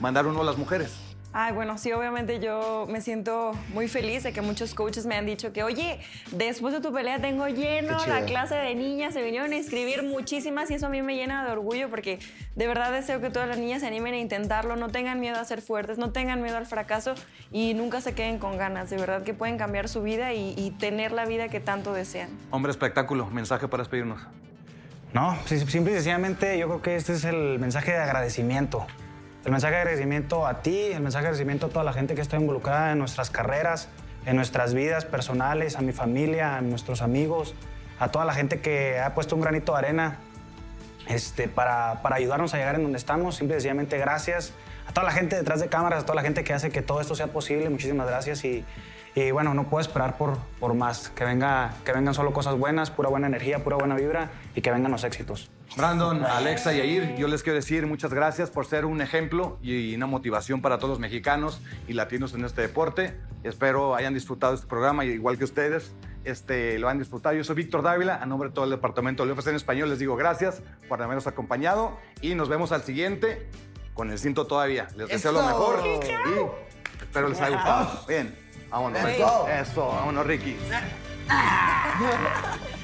mandar uno a las mujeres. Ay, bueno, sí, obviamente yo me siento muy feliz de que muchos coaches me han dicho que, oye, después de tu pelea tengo lleno la clase de niñas, se vinieron a inscribir muchísimas y eso a mí me llena de orgullo porque de verdad deseo que todas las niñas se animen a intentarlo, no tengan miedo a ser fuertes, no tengan miedo al fracaso y nunca se queden con ganas, de verdad que pueden cambiar su vida y, y tener la vida que tanto desean. Hombre espectáculo, mensaje para despedirnos. No, sí, simple y sencillamente yo creo que este es el mensaje de agradecimiento. El mensaje de agradecimiento a ti, el mensaje de agradecimiento a toda la gente que está involucrada en nuestras carreras, en nuestras vidas personales, a mi familia, a nuestros amigos, a toda la gente que ha puesto un granito de arena este, para, para ayudarnos a llegar en donde estamos. Simple y sencillamente gracias a toda la gente detrás de cámaras, a toda la gente que hace que todo esto sea posible. Muchísimas gracias y, y bueno, no puedo esperar por, por más. Que, venga, que vengan solo cosas buenas, pura buena energía, pura buena vibra y que vengan los éxitos. Brandon, Alexa y Yair, yo les quiero decir muchas gracias por ser un ejemplo y una motivación para todos los mexicanos y latinos en este deporte. Espero hayan disfrutado este programa, igual que ustedes. Este, lo han disfrutado. Yo soy Víctor Dávila, a nombre de todo el departamento de UFC en español les digo gracias por habernos acompañado y nos vemos al siguiente con el cinto todavía. Les deseo lo mejor y espero les haya gustado. Bien, vámonos. Eso. Eso, vámonos, Ricky.